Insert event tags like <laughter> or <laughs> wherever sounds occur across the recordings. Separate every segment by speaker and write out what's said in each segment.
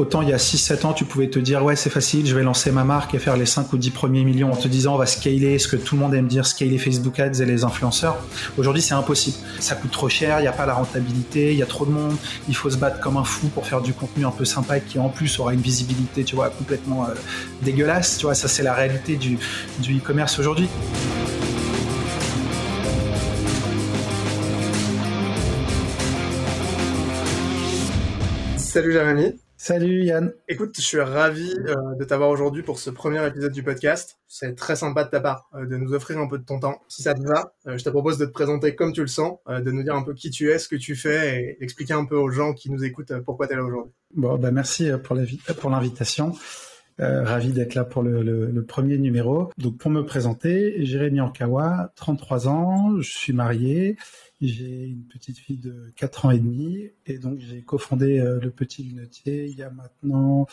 Speaker 1: Autant il y a 6-7 ans, tu pouvais te dire, ouais, c'est facile, je vais lancer ma marque et faire les 5 ou 10 premiers millions en te disant, on va scaler ce que tout le monde aime dire, scaler Facebook Ads et les influenceurs. Aujourd'hui, c'est impossible. Ça coûte trop cher, il n'y a pas la rentabilité, il y a trop de monde, il faut se battre comme un fou pour faire du contenu un peu sympa et qui en plus aura une visibilité, tu vois, complètement euh, dégueulasse. Tu vois, ça c'est la réalité du, du e-commerce aujourd'hui.
Speaker 2: Salut Jérémy.
Speaker 1: Salut Yann.
Speaker 2: Écoute, je suis ravi euh, de t'avoir aujourd'hui pour ce premier épisode du podcast. C'est très sympa de ta part euh, de nous offrir un peu de ton temps. Si ça te va, euh, je te propose de te présenter comme tu le sens, de nous dire un peu qui tu es, ce que tu fais et expliquer un peu aux gens qui nous écoutent pourquoi tu es là aujourd'hui.
Speaker 1: Bon, bah merci pour l'invitation. ravi d'être là pour le, le, premier numéro. Donc pour me présenter, Jérémy Ankawa, 33 ans, je suis marié j'ai une petite fille de 4 ans et demi et donc j'ai cofondé euh, le Petit Lunetier il y a maintenant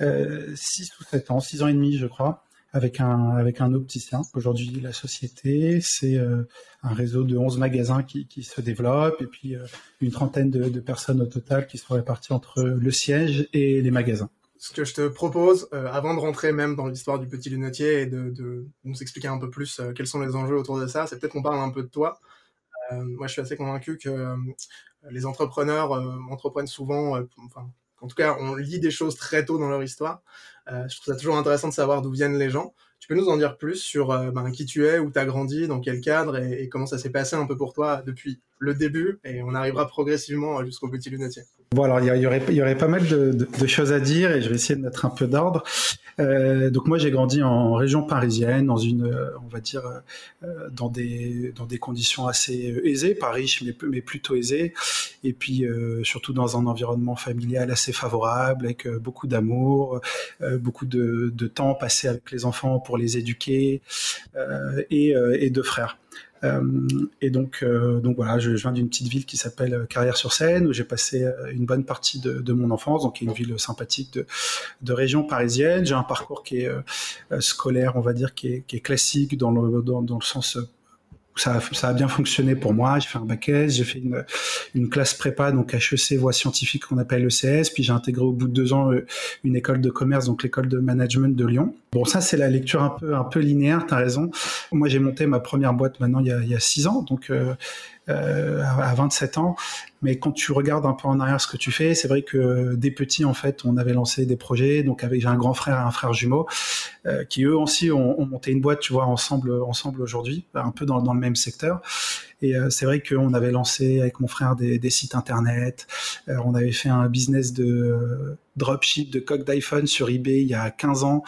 Speaker 1: euh, 6 ou 7 ans, 6 ans et demi je crois, avec un, avec un opticien. Aujourd'hui la société c'est euh, un réseau de 11 magasins qui, qui se développe et puis euh, une trentaine de, personnes au total qui sont réparties entre le siège et les magasins
Speaker 2: ce que je te propose, avant de rentrer même dans l'histoire du petit lunetier et de, nous expliquer un peu plus quels sont les enjeux autour de ça, c'est peut-être qu'on parle un peu de toi. Euh, moi, je suis assez convaincu que euh, les entrepreneurs euh, entreprennent souvent, enfin, en tout cas, on lit des choses très tôt dans leur histoire. je trouve ça toujours intéressant de savoir d'où viennent les gens. Tu peux nous en dire plus sur ben, qui tu es, où tu as grandi, dans quel cadre et, comment ça s'est passé un peu pour toi depuis le début et on arrivera progressivement jusqu'au petit lunetier.
Speaker 1: Bon, alors il y, aurait, y aurait pas mal de, de, de, choses à dire et je vais essayer de mettre un peu d'ordre. Euh, donc moi j'ai grandi en région parisienne, dans une, on va dire, euh, dans des dans des conditions assez aisées, pas riches mais, mais plutôt aisées, et puis euh, surtout dans un environnement familial assez favorable, avec euh, beaucoup d'amour, euh, beaucoup de, de, temps passé avec les enfants pour les éduquer, et, et deux frères. Euh, et donc, euh, donc voilà, je, viens d'une petite ville qui s'appelle euh, Carrière-sur-Seine, où j'ai passé une bonne partie de, mon enfance, donc une ville sympathique de, région parisienne. J'ai un parcours qui est scolaire, on va dire, qui est, classique dans le, dans le sens ça ça a bien fonctionné pour moi. J'ai fait un bac S, j'ai fait une, une classe prépa, donc HEC, voie scientifique qu'on appelle ECS, puis j'ai intégré au bout de deux ans euh, une école de commerce, donc l'école de management de Lyon. Bon, ça c'est la lecture un peu un peu linéaire, t'as raison. Moi j'ai monté ma première boîte maintenant il y a, il y a six ans, donc euh, euh, à 27 ans. Mais quand tu regardes un peu en arrière ce que tu fais, c'est vrai que dès petit, en fait, on avait lancé des projets. Donc avec un grand frère et un frère jumeau euh, qui eux aussi ont, ont, monté une boîte, tu vois, ensemble, ensemble aujourd'hui, un peu dans, dans le même secteur. Et euh, c'est vrai qu'on avait lancé avec mon frère des, sites internet. Euh, on avait fait un business de euh, dropship de coque d'iPhone sur eBay il y a 15 ans.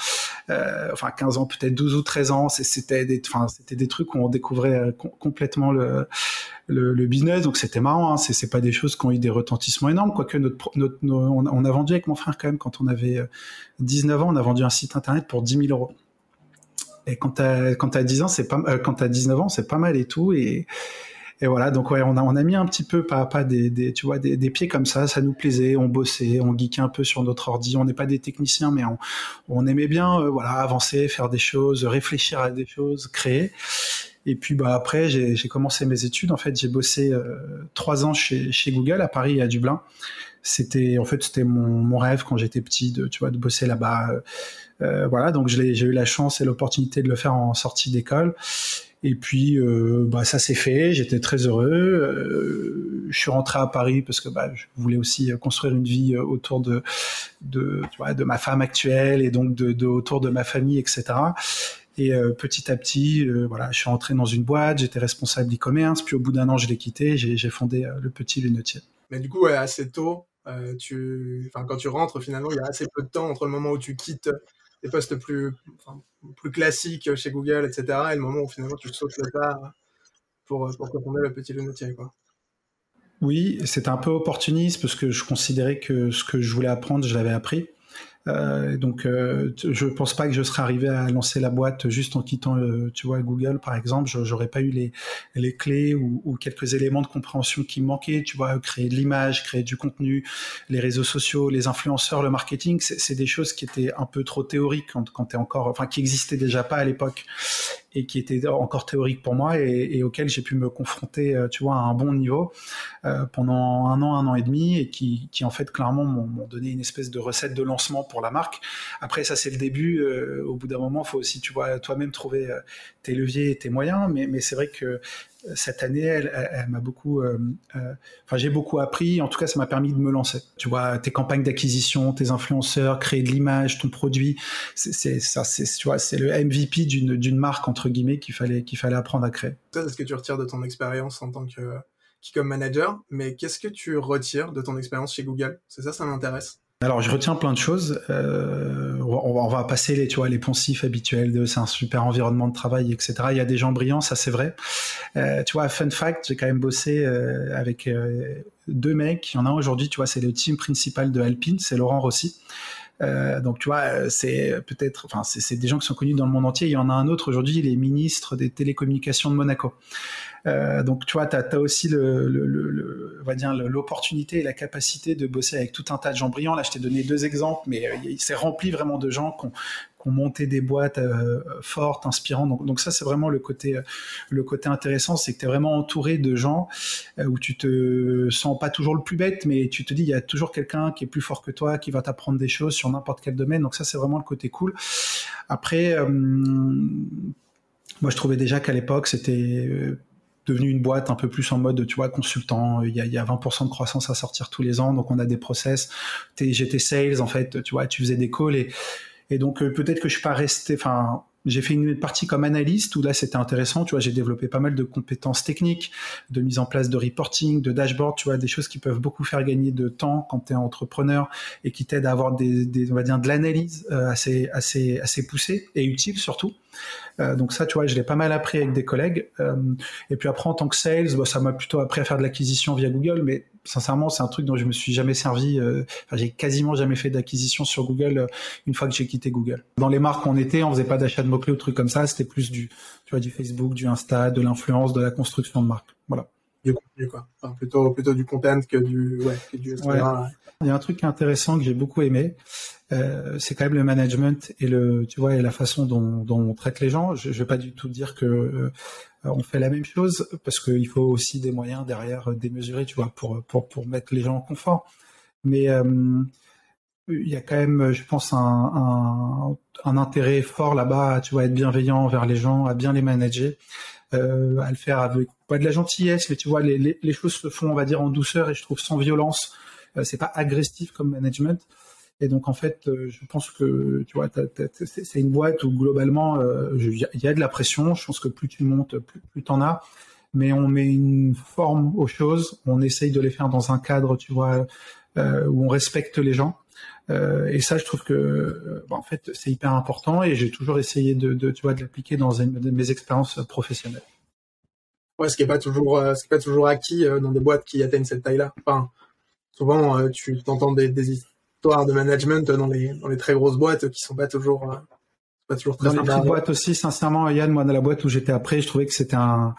Speaker 1: Enfin 15 ans, peut-être 12 ou 13 ans. C'était des, trucs où on découvrait complètement le, business. Donc c'était marrant. Hein. C'est pas des choses qui ont eu des retentissements énormes. Quoique notre, on a vendu avec mon frère quand même quand on avait 19 ans, on a vendu un site internet pour 10 000 euros. Et quand t'as quand as 10 ans, c'est pas euh, quand t'as 19 ans, c'est pas mal et tout et et voilà, donc ouais, on a, on a mis un petit peu pas pas des, des tu vois des, des, pieds comme ça, ça nous plaisait, on bossait, on geekait un peu sur notre ordi, on n'est pas des techniciens mais on, on aimait bien euh, voilà avancer, faire des choses, réfléchir à des choses, créer. Et puis bah après j'ai commencé mes études, en fait j'ai bossé euh, trois ans chez, chez Google à Paris et à Dublin. C'était en fait c'était mon, mon rêve quand j'étais petit de tu vois de bosser là-bas. Euh, voilà, donc j'ai eu la chance et l'opportunité de le faire en sortie d'école. Et puis, euh, bah, ça s'est fait. J'étais très heureux. Euh, je suis rentré à Paris parce que bah, je voulais aussi construire une vie autour de de, de ma femme actuelle et donc de, autour de ma famille, etc. Et euh, petit à petit, euh, voilà, je suis rentré dans une boîte. J'étais responsable e-commerce. Puis au bout d'un an, je l'ai quitté. J'ai fondé le Petit Lunetier.
Speaker 2: Mais du coup, assez tôt, euh, tu, enfin, quand tu rentres, finalement, il y a assez peu de temps entre le moment où tu quittes des postes plus, plus classiques chez Google, etc., et le moment où finalement tu sautes le pas pour, pour fonder le petit lunetier, quoi.
Speaker 1: Oui, c'était un peu opportuniste parce que je considérais que ce que je voulais apprendre, je l'avais appris. Euh, donc, euh, je pense pas que je serais arrivé à lancer la boîte juste en quittant, euh, tu vois, Google, par exemple. J'aurais pas eu les, les clés ou, ou, quelques éléments de compréhension qui me manquaient. Tu vois, créer de l'image, créer du contenu, les réseaux sociaux, les influenceurs, le marketing, c'est des choses qui étaient un peu trop théoriques quand, quand t'es encore, enfin, qui existaient déjà pas à l'époque. Et qui était encore théorique pour moi et, auquel j'ai pu me confronter, tu vois, à un bon niveau pendant un an, un an et demi et qui, qui en fait clairement m'ont donné une espèce de recette de lancement pour la marque. Après ça c'est le début. au bout d'un moment, faut aussi, tu vois, toi-même trouver tes leviers et tes moyens. Mais c'est vrai que cette année, elle, m'a beaucoup, euh, euh, enfin j'ai beaucoup appris. En tout cas, ça m'a permis de me lancer. Tu vois, tes campagnes d'acquisition, tes influenceurs, créer de l'image, ton produit, c'est ça, c'est tu vois, c'est le MVP d'une marque entre guillemets qu'il fallait qu'il fallait apprendre à créer.
Speaker 2: C'est ce que tu retires de ton expérience en tant que comme manager, mais qu'est-ce que tu retires de ton expérience chez Google? C'est ça, ça m'intéresse.
Speaker 1: Alors, je retiens plein de choses. Euh, on, va, passer les, tu vois, les poncifs habituels de c'est un super environnement de travail, etc. Il y a des gens brillants, ça c'est vrai. Euh, tu vois, fun fact, j'ai quand même bossé euh, avec deux mecs. Il y en a un aujourd'hui, tu vois, c'est le team principal de Alpine, c'est Laurent Rossi. Donc tu vois, c'est peut-être, enfin c'est des gens qui sont connus dans le monde entier. Il y en a un autre aujourd'hui, il est ministre des télécommunications de Monaco. Euh, donc, tu vois, tu as, aussi le, va dire l'opportunité et la capacité de bosser avec tout un tas de gens brillants. Là, je t'ai donné deux exemples, mais euh, il s'est rempli vraiment de gens qui ont, ont monté des boîtes euh, fortes, inspirantes. Donc, ça, c'est vraiment le côté, côté intéressant, c'est que tu es vraiment entouré de gens où tu te sens pas toujours le plus bête, mais tu te dis, il y a toujours quelqu'un qui est plus fort que toi, qui va t'apprendre des choses sur n'importe quel domaine. Donc ça, c'est vraiment le côté cool. Après, moi, je trouvais déjà qu'à l'époque, c'était devenu une boîte un peu plus en mode, tu vois, consultant. Il y a, y a 20% de croissance à sortir tous les ans, donc on a des process. J'étais sales, en fait, tu vois, tu faisais des calls et, et donc euh, peut-être que je suis pas resté, enfin, j'ai fait une partie comme analyste où là c'était intéressant, tu vois, j'ai développé pas mal de compétences techniques, de mise en place de reporting, de dashboard, tu vois, des choses qui peuvent beaucoup faire gagner de temps quand tu es entrepreneur et qui t'aident à avoir des, des, on va dire de l'analyse euh, assez assez assez poussée et utile surtout. Euh, donc ça, tu vois, je l'ai pas mal appris avec des collègues. Euh, et puis après, en tant que sales, bah, ça m'a plutôt appris à faire de l'acquisition via Google, mais sincèrement, c'est un truc dont je me suis jamais servi. Euh, enfin, j'ai quasiment jamais fait d'acquisition sur Google une fois que j'ai quitté Google. Dans les marques où on était, on faisait pas d'achat de mots-clés ou trucs comme ça. C'était plus du, tu vois, du Facebook, du Insta, de l'influence, de la construction de marque. Voilà.
Speaker 2: Du contenu, quoi. Enfin, plutôt, plutôt du content que du, ouais, que du
Speaker 1: Il y a un truc intéressant que j'ai beaucoup aimé, euh, c'est quand même le management et le, tu vois, et la façon dont, on traite les gens. Je, je vais pas du tout dire que euh, on fait la même chose parce qu'il faut aussi des moyens derrière démesurés, tu vois, pour pour pour mettre les gens en confort. Mais euh, il y a quand même, je pense, un, intérêt fort là-bas, tu vois, être bienveillant envers les gens, à bien les manager, euh, à le faire avec pas de la gentillesse, mais tu vois, les, les, choses se font, on va dire, en douceur et je trouve sans violence. Euh, c'est pas agressif comme management. Et donc en fait, euh, je pense que tu vois, c'est une boîte où globalement euh, il y a de la pression. Je pense que plus tu montes, plus, plus tu en as. Mais on met une forme aux choses. On essaye de les faire dans un cadre, tu vois, euh, où on respecte les gens. Euh, et ça, je trouve que, bah, en fait, c'est hyper important. Et j'ai toujours essayé de, tu vois, de l'appliquer dans mes expériences professionnelles.
Speaker 2: Ouais, ce qui est pas toujours, pas toujours acquis dans des boîtes qui atteignent cette taille-là. Enfin, souvent, tu t'entends des, des, de management dans les, dans les très grosses boîtes qui sont pas toujours, euh, pas toujours très
Speaker 1: Dans les petites boîtes aussi, sincèrement, Yann, moi, dans la boîte où j'étais après, je trouvais que c'était un,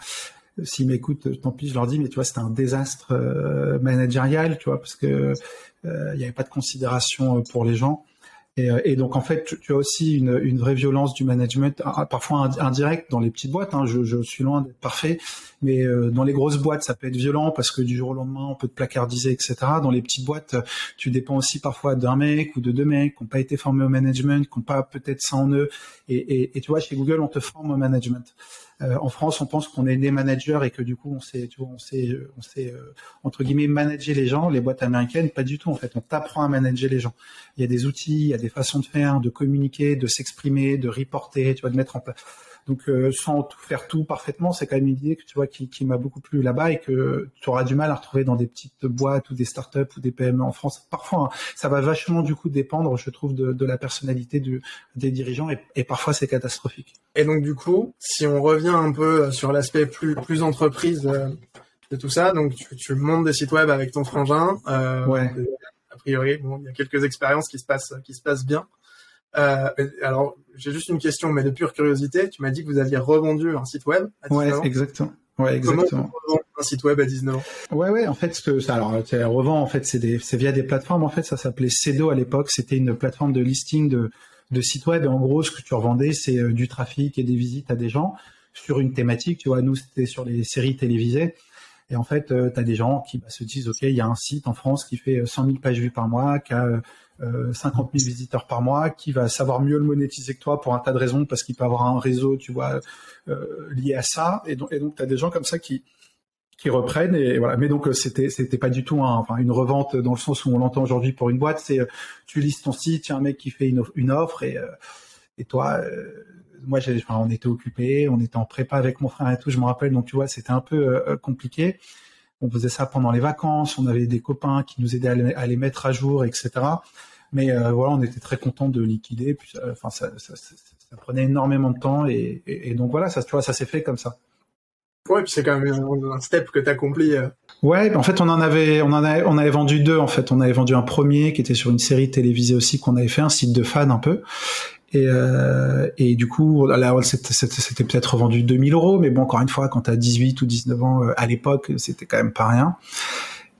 Speaker 1: s'ils m'écoutent, tant pis, je leur dis, mais tu vois, c'était un désastre euh, managérial, tu vois, parce que euh, il n'y avait pas de considération pour les gens. Et, euh, et, donc en fait, tu, tu as aussi une, une, vraie violence du management, parfois indirect dans les petites boîtes. Hein, je, je, suis loin d'être parfait, mais euh, dans les grosses boîtes, ça peut être violent parce que du jour au lendemain, on peut te placardiser, etc. Dans les petites boîtes, tu dépends aussi parfois d'un mec ou de deux mecs qui n'ont pas été formés au management, qui n'ont pas peut-être ça en eux. Et, et, et, tu vois, chez Google, on te forme au management. Euh, en France, on pense qu'on est né manager et que du coup, on sait, tu vois, on sait, on sait euh, entre guillemets manager les gens. Les boîtes américaines, pas du tout. En fait, on t'apprend à manager les gens. Il y a des outils, il y a des façons de faire, de communiquer, de s'exprimer, de reporter, tu vois, de mettre en place donc euh, sans tout faire tout parfaitement, c'est quand même une idée que tu vois qui, qui m'a beaucoup plu là-bas et que tu auras du mal à retrouver dans des petites boîtes ou des startups ou des PME en France. Parfois, hein, ça va vachement du coup dépendre, je trouve, de, de la personnalité du, des dirigeants et, et parfois c'est catastrophique.
Speaker 2: Et donc du coup, si on revient un peu sur l'aspect plus plus entreprise euh, de tout ça, donc tu, tu, montes des sites web avec ton frangin. Euh,
Speaker 1: ouais.
Speaker 2: A priori, bon, il y a quelques expériences qui se passent qui se passent bien. Euh, alors, j'ai juste une question, mais de pure curiosité. Tu m'as dit que vous aviez revendu un site web
Speaker 1: à 19 ouais, exactement. Ouais, exactement.
Speaker 2: Comment on un site web à 19 ans
Speaker 1: Ouais, ouais. En fait, ce que ça, alors, revend. En fait, c'est des, c'est via des plateformes. En fait, ça s'appelait Cedo à l'époque. C'était une plateforme de listing de de site web. Et en gros, ce que tu revendais, c'est du trafic et des visites à des gens sur une thématique. Tu vois, nous, c'était sur les séries télévisées. Et en fait, tu as des gens qui bah, se disent, OK, il y a un site en France qui fait 100 000 pages vues par mois, qui a 50 000 visiteurs par mois, qui va savoir mieux le monétiser que toi pour un tas de raisons, parce qu'il peut avoir un réseau, tu vois, lié à ça. Et donc, et as des gens comme ça qui, qui reprennent et voilà mais donc euh, c'était c'était pas du tout une revente dans le sens où on l'entend aujourd'hui pour une boîte c'est euh, tu listes ton site il y a un mec qui fait une, offre et euh, et toi moi j'ai enfin, on était occupé on était en prépa avec mon frère et tout je me rappelle donc tu vois c'était un peu compliqué on faisait ça pendant les vacances on avait des copains qui nous aidaient à les, mettre à jour etc mais voilà on était très content de liquider puis enfin ça, ça, ça, prenait énormément de temps et, et, et donc voilà ça tu vois ça s'est fait comme ça
Speaker 2: Ouais, puis c'est quand même un step que tu accompli. Euh.
Speaker 1: Ouais, en fait, on en avait, on en avait, on avait vendu deux. En fait, on avait vendu un premier qui était sur une série télévisée aussi qu'on avait fait, un site de fans un peu. Et, euh, et du coup, là, c'était peut-être vendu 2000 euros, mais bon, encore une fois, quand tu as 18 ou 19 ans, euh, à l'époque, c'était quand même pas rien.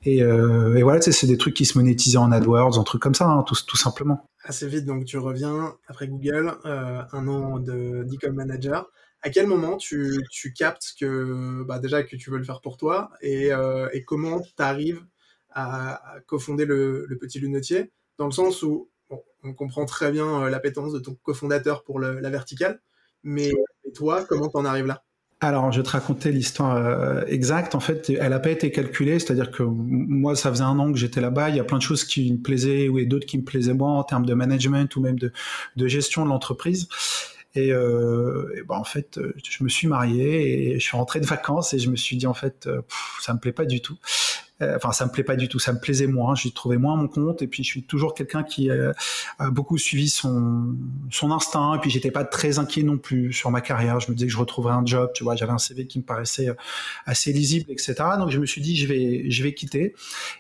Speaker 1: Et, euh, et voilà, c'est des trucs qui se monétisaient en AdWords, un truc comme ça, hein, tout, simplement.
Speaker 2: Assez vite, donc tu reviens après Google, un an de d'e manager à quel moment tu, captes que bah déjà que tu veux le faire pour toi et, euh, comment tu arrives à, cofonder le, petit lunetier? Dans le sens où on comprend très bien euh, l'appétence de ton cofondateur pour la verticale, mais toi, comment tu en arrives là?
Speaker 1: Alors, je vais te raconter l'histoire euh, exacte. En fait, elle n'a pas été calculée, c'est-à-dire que moi, ça faisait un an que j'étais là-bas. Il y a plein de choses qui me plaisaient ou d'autres qui me plaisaient moins en termes de management ou même de, gestion de l'entreprise. Et, euh, bah, en fait, euh, je me suis marié et je suis rentré de vacances et je me suis dit en fait, euh, ça me plaît pas du tout. Euh, enfin ça me plaît pas du tout, ça me plaisait moins, j'ai trouvé moins mon compte. Et puis je suis toujours quelqu'un qui euh, a beaucoup suivi son instinct. Et puis j'étais pas très inquiet non plus sur ma carrière, je me disais que je retrouverais un job, tu vois, j'avais un CV qui me paraissait euh, assez lisible, etc. Donc je me suis dit je vais je vais quitter.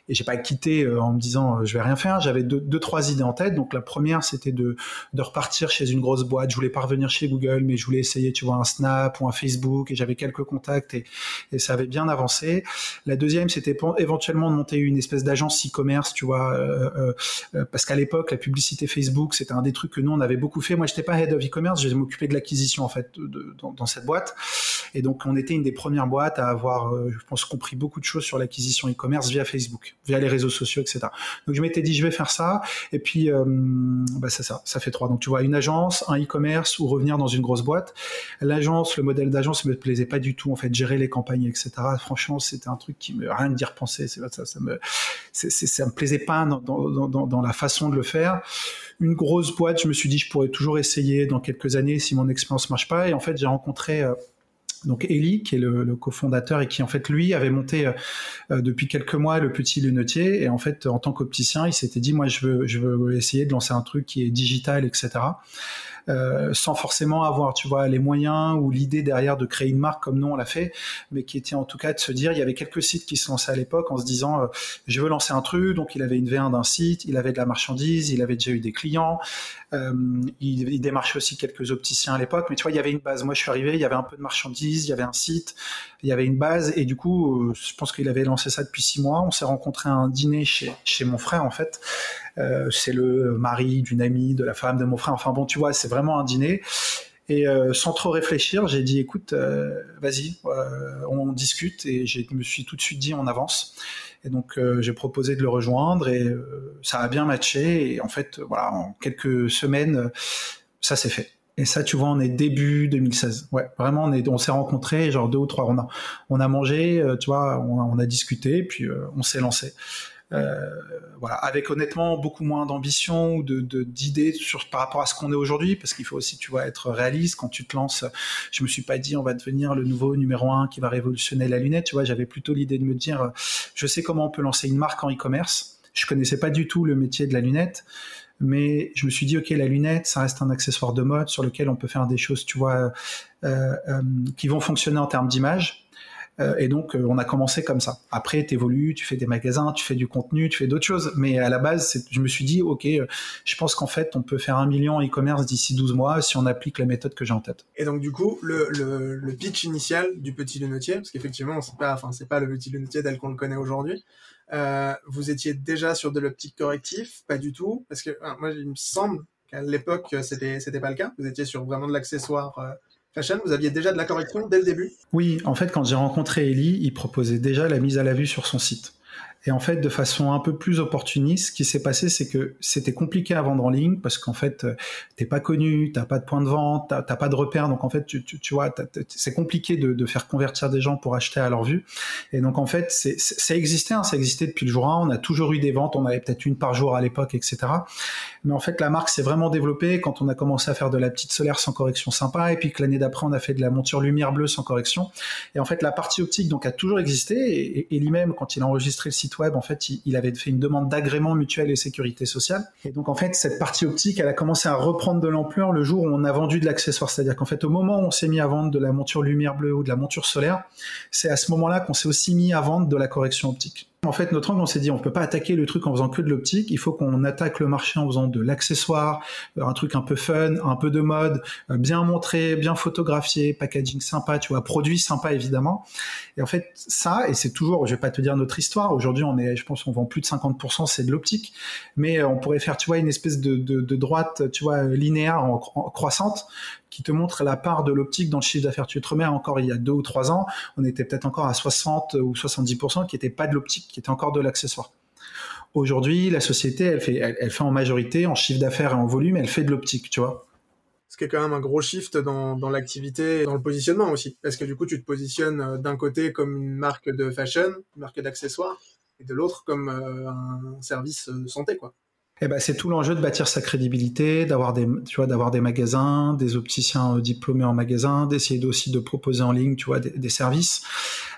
Speaker 1: Et j'ai pas quitté en me disant je vais rien faire, j'avais deux, deux trois idées en tête. Donc la première c'était de de repartir chez une grosse boîte, je voulais pas revenir chez Google mais je voulais essayer tu vois un Snap ou un Facebook. Et j'avais quelques contacts et, et ça avait bien avancé. La deuxième c'était éventuellement de monter une espèce d'agence e-commerce, tu vois, euh, euh, euh, parce qu'à l'époque, la publicité Facebook, c'était un des trucs que nous, on avait beaucoup fait. Moi, j'étais pas head of e-commerce, je m'occupais de l'acquisition, en fait, dans, cette boîte. Et donc, on était une des premières boîtes à avoir, je pense, compris beaucoup de choses sur l'acquisition e-commerce via Facebook, via les réseaux sociaux, etc. Donc, je m'étais dit, je vais faire ça. Et puis, bah, c'est ça, ça fait trois. Donc, tu vois, une agence, un e-commerce ou revenir dans une grosse boîte. L'agence, le modèle d'agence me plaisait pas du tout, en fait, gérer les campagnes, etc. Franchement, c'était un truc qui me, rien de dire penser, ça, ça me, plaisait pas dans, la façon de le faire. Une grosse boîte, je me suis dit, je pourrais toujours essayer dans quelques années si mon expérience marche pas. Et en fait, j'ai rencontré euh, donc Eli, qui est le, cofondateur et qui en fait lui avait monté euh, euh, depuis quelques mois le petit lunetier et en fait en tant qu'opticien il s'était dit moi je veux essayer de lancer un truc qui est digital etc euh, sans forcément avoir, tu vois, les moyens ou l'idée derrière de créer une marque comme nous on l'a fait, mais qui était en tout cas de se dire, il y avait quelques sites qui se lançaient à l'époque en se disant, euh, je veux lancer un truc, donc il avait une V1 d'un site, il avait de la marchandise, il avait déjà eu des clients, il, il, démarchait aussi quelques opticiens à l'époque, mais tu vois, il y avait une base. Moi, je suis arrivé, il y avait un peu de marchandise, il y avait un site, il y avait une base, et du coup, je pense qu'il avait lancé ça depuis six mois. On s'est rencontré à un dîner chez, chez mon frère, en fait. Euh, c'est le mari d'une amie, de la femme de mon frère. Enfin bon, tu vois, c'est vraiment un dîner. Et euh, sans trop réfléchir, j'ai dit écoute, euh, vas-y, on discute. Et je me suis tout de suite dit on avance. Et donc j'ai proposé de le rejoindre et ça a bien matché. Et en fait, voilà, en quelques semaines, ça s'est fait. Et ça, tu vois, on est début 2016. Ouais, vraiment, on est, on s'est rencontrés, genre deux ou trois. On a, on a mangé, tu vois, on, on a discuté, puis on s'est lancé. Euh, voilà, avec honnêtement beaucoup moins d'ambition ou de d'idées sur par rapport à ce qu'on est aujourd'hui, parce qu'il faut aussi, tu vois, être réaliste. Quand tu te lances, je me suis pas dit on va devenir le nouveau numéro un qui va révolutionner la lunette. Tu vois, j'avais plutôt l'idée de me dire, je sais comment on peut lancer une marque en e-commerce. Je connaissais pas du tout le métier de la lunette mais je me suis dit ok la lunette ça reste un accessoire de mode sur lequel on peut faire des choses tu vois euh, euh, qui vont fonctionner en termes d'image euh, et donc, euh, on a commencé comme ça. Après, tu évolues, tu fais des magasins, tu fais du contenu, tu fais d'autres choses. Mais à la base, je me suis dit, OK, euh, je pense qu'en fait, on peut faire un million e-commerce d'ici 12 mois si on applique la méthode que j'ai en tête.
Speaker 2: Et donc, du coup, le, le, le pitch initial du petit lunetier, parce qu'effectivement, c'est pas, enfin, c'est pas le petit lunetier tel qu'on le connaît aujourd'hui. Euh, vous étiez déjà sur de l'optique correctif Pas du tout Parce que moi, il me semble À l'époque, c'était c'était pas le cas. Vous étiez sur vraiment de l'accessoire fashion. Vous aviez déjà de la correction dès le début?
Speaker 1: Oui, en fait, quand j'ai rencontré Eli, il proposait déjà la mise à la vue sur son site. Et en fait, de façon un peu plus opportuniste, ce qui s'est passé, c'est que c'était compliqué à vendre en ligne parce qu'en fait, euh, t'es pas connu, t'as pas de point de vente, t'as pas de repère. Donc en fait, tu, vois, c'est compliqué de, faire convertir des gens pour acheter à leur vue. Et donc en fait, c'est, ça existait, hein, ça existait depuis le jour 1. On a toujours eu des ventes, on avait peut-être une par jour à l'époque, etc. Mais en fait, la marque s'est vraiment développée quand on a commencé à faire de la petite solaire sans correction sympa, et puis que l'année d'après, on a fait de la monture lumière bleue sans correction. Et en fait, la partie optique donc a toujours existé. Et lui-même, quand il a enregistré le site web, en fait, il, avait fait une demande d'agrément mutuel et sécurité sociale. Et donc, en fait, cette partie optique, elle a commencé à reprendre de l'ampleur le jour où on a vendu de l'accessoire. C'est-à-dire qu'en fait, au moment où on s'est mis à vendre de la monture lumière bleue ou de la monture solaire, c'est à ce moment-là qu'on s'est aussi mis à vendre de la correction optique. En fait, notre angle, on s'est dit, on peut pas attaquer le truc en faisant que de l'optique. Il faut qu'on attaque le marché en faisant de l'accessoire, euh, un truc un peu fun, un peu de mode, euh, bien montré, bien photographié, packaging sympa, tu vois, produit sympa évidemment. Et en fait, ça, et c'est toujours, je vais pas te dire notre histoire. Aujourd'hui, on est, je pense, on vend plus de 50%, c'est de l'optique. Mais euh, on pourrait faire, tu vois, une espèce de, droite, tu vois, linéaire en croissante qui te montre la part de l'optique dans le chiffre d'affaires. Tu te encore il y a deux ou trois ans, on était peut-être encore à 60 ou 70% qui n'était pas de l'optique, qui était encore de l'accessoire. Aujourd'hui, la société, elle fait, elle, fait en majorité, en chiffre d'affaires et en volume, elle fait de l'optique, tu vois.
Speaker 2: Ce qui est quand même un gros shift dans, dans l'activité, dans le positionnement aussi. Parce que du coup, tu te positionnes euh, d'un côté comme une marque de fashion, une marque d'accessoires, et de l'autre comme euh, un service euh, santé, quoi.
Speaker 1: Eh ben, c'est tout l'enjeu de bâtir sa crédibilité, d'avoir des, tu vois, d'avoir des magasins, des opticiens euh, diplômés en magasin, d'essayer aussi de proposer en ligne, tu vois, des, services.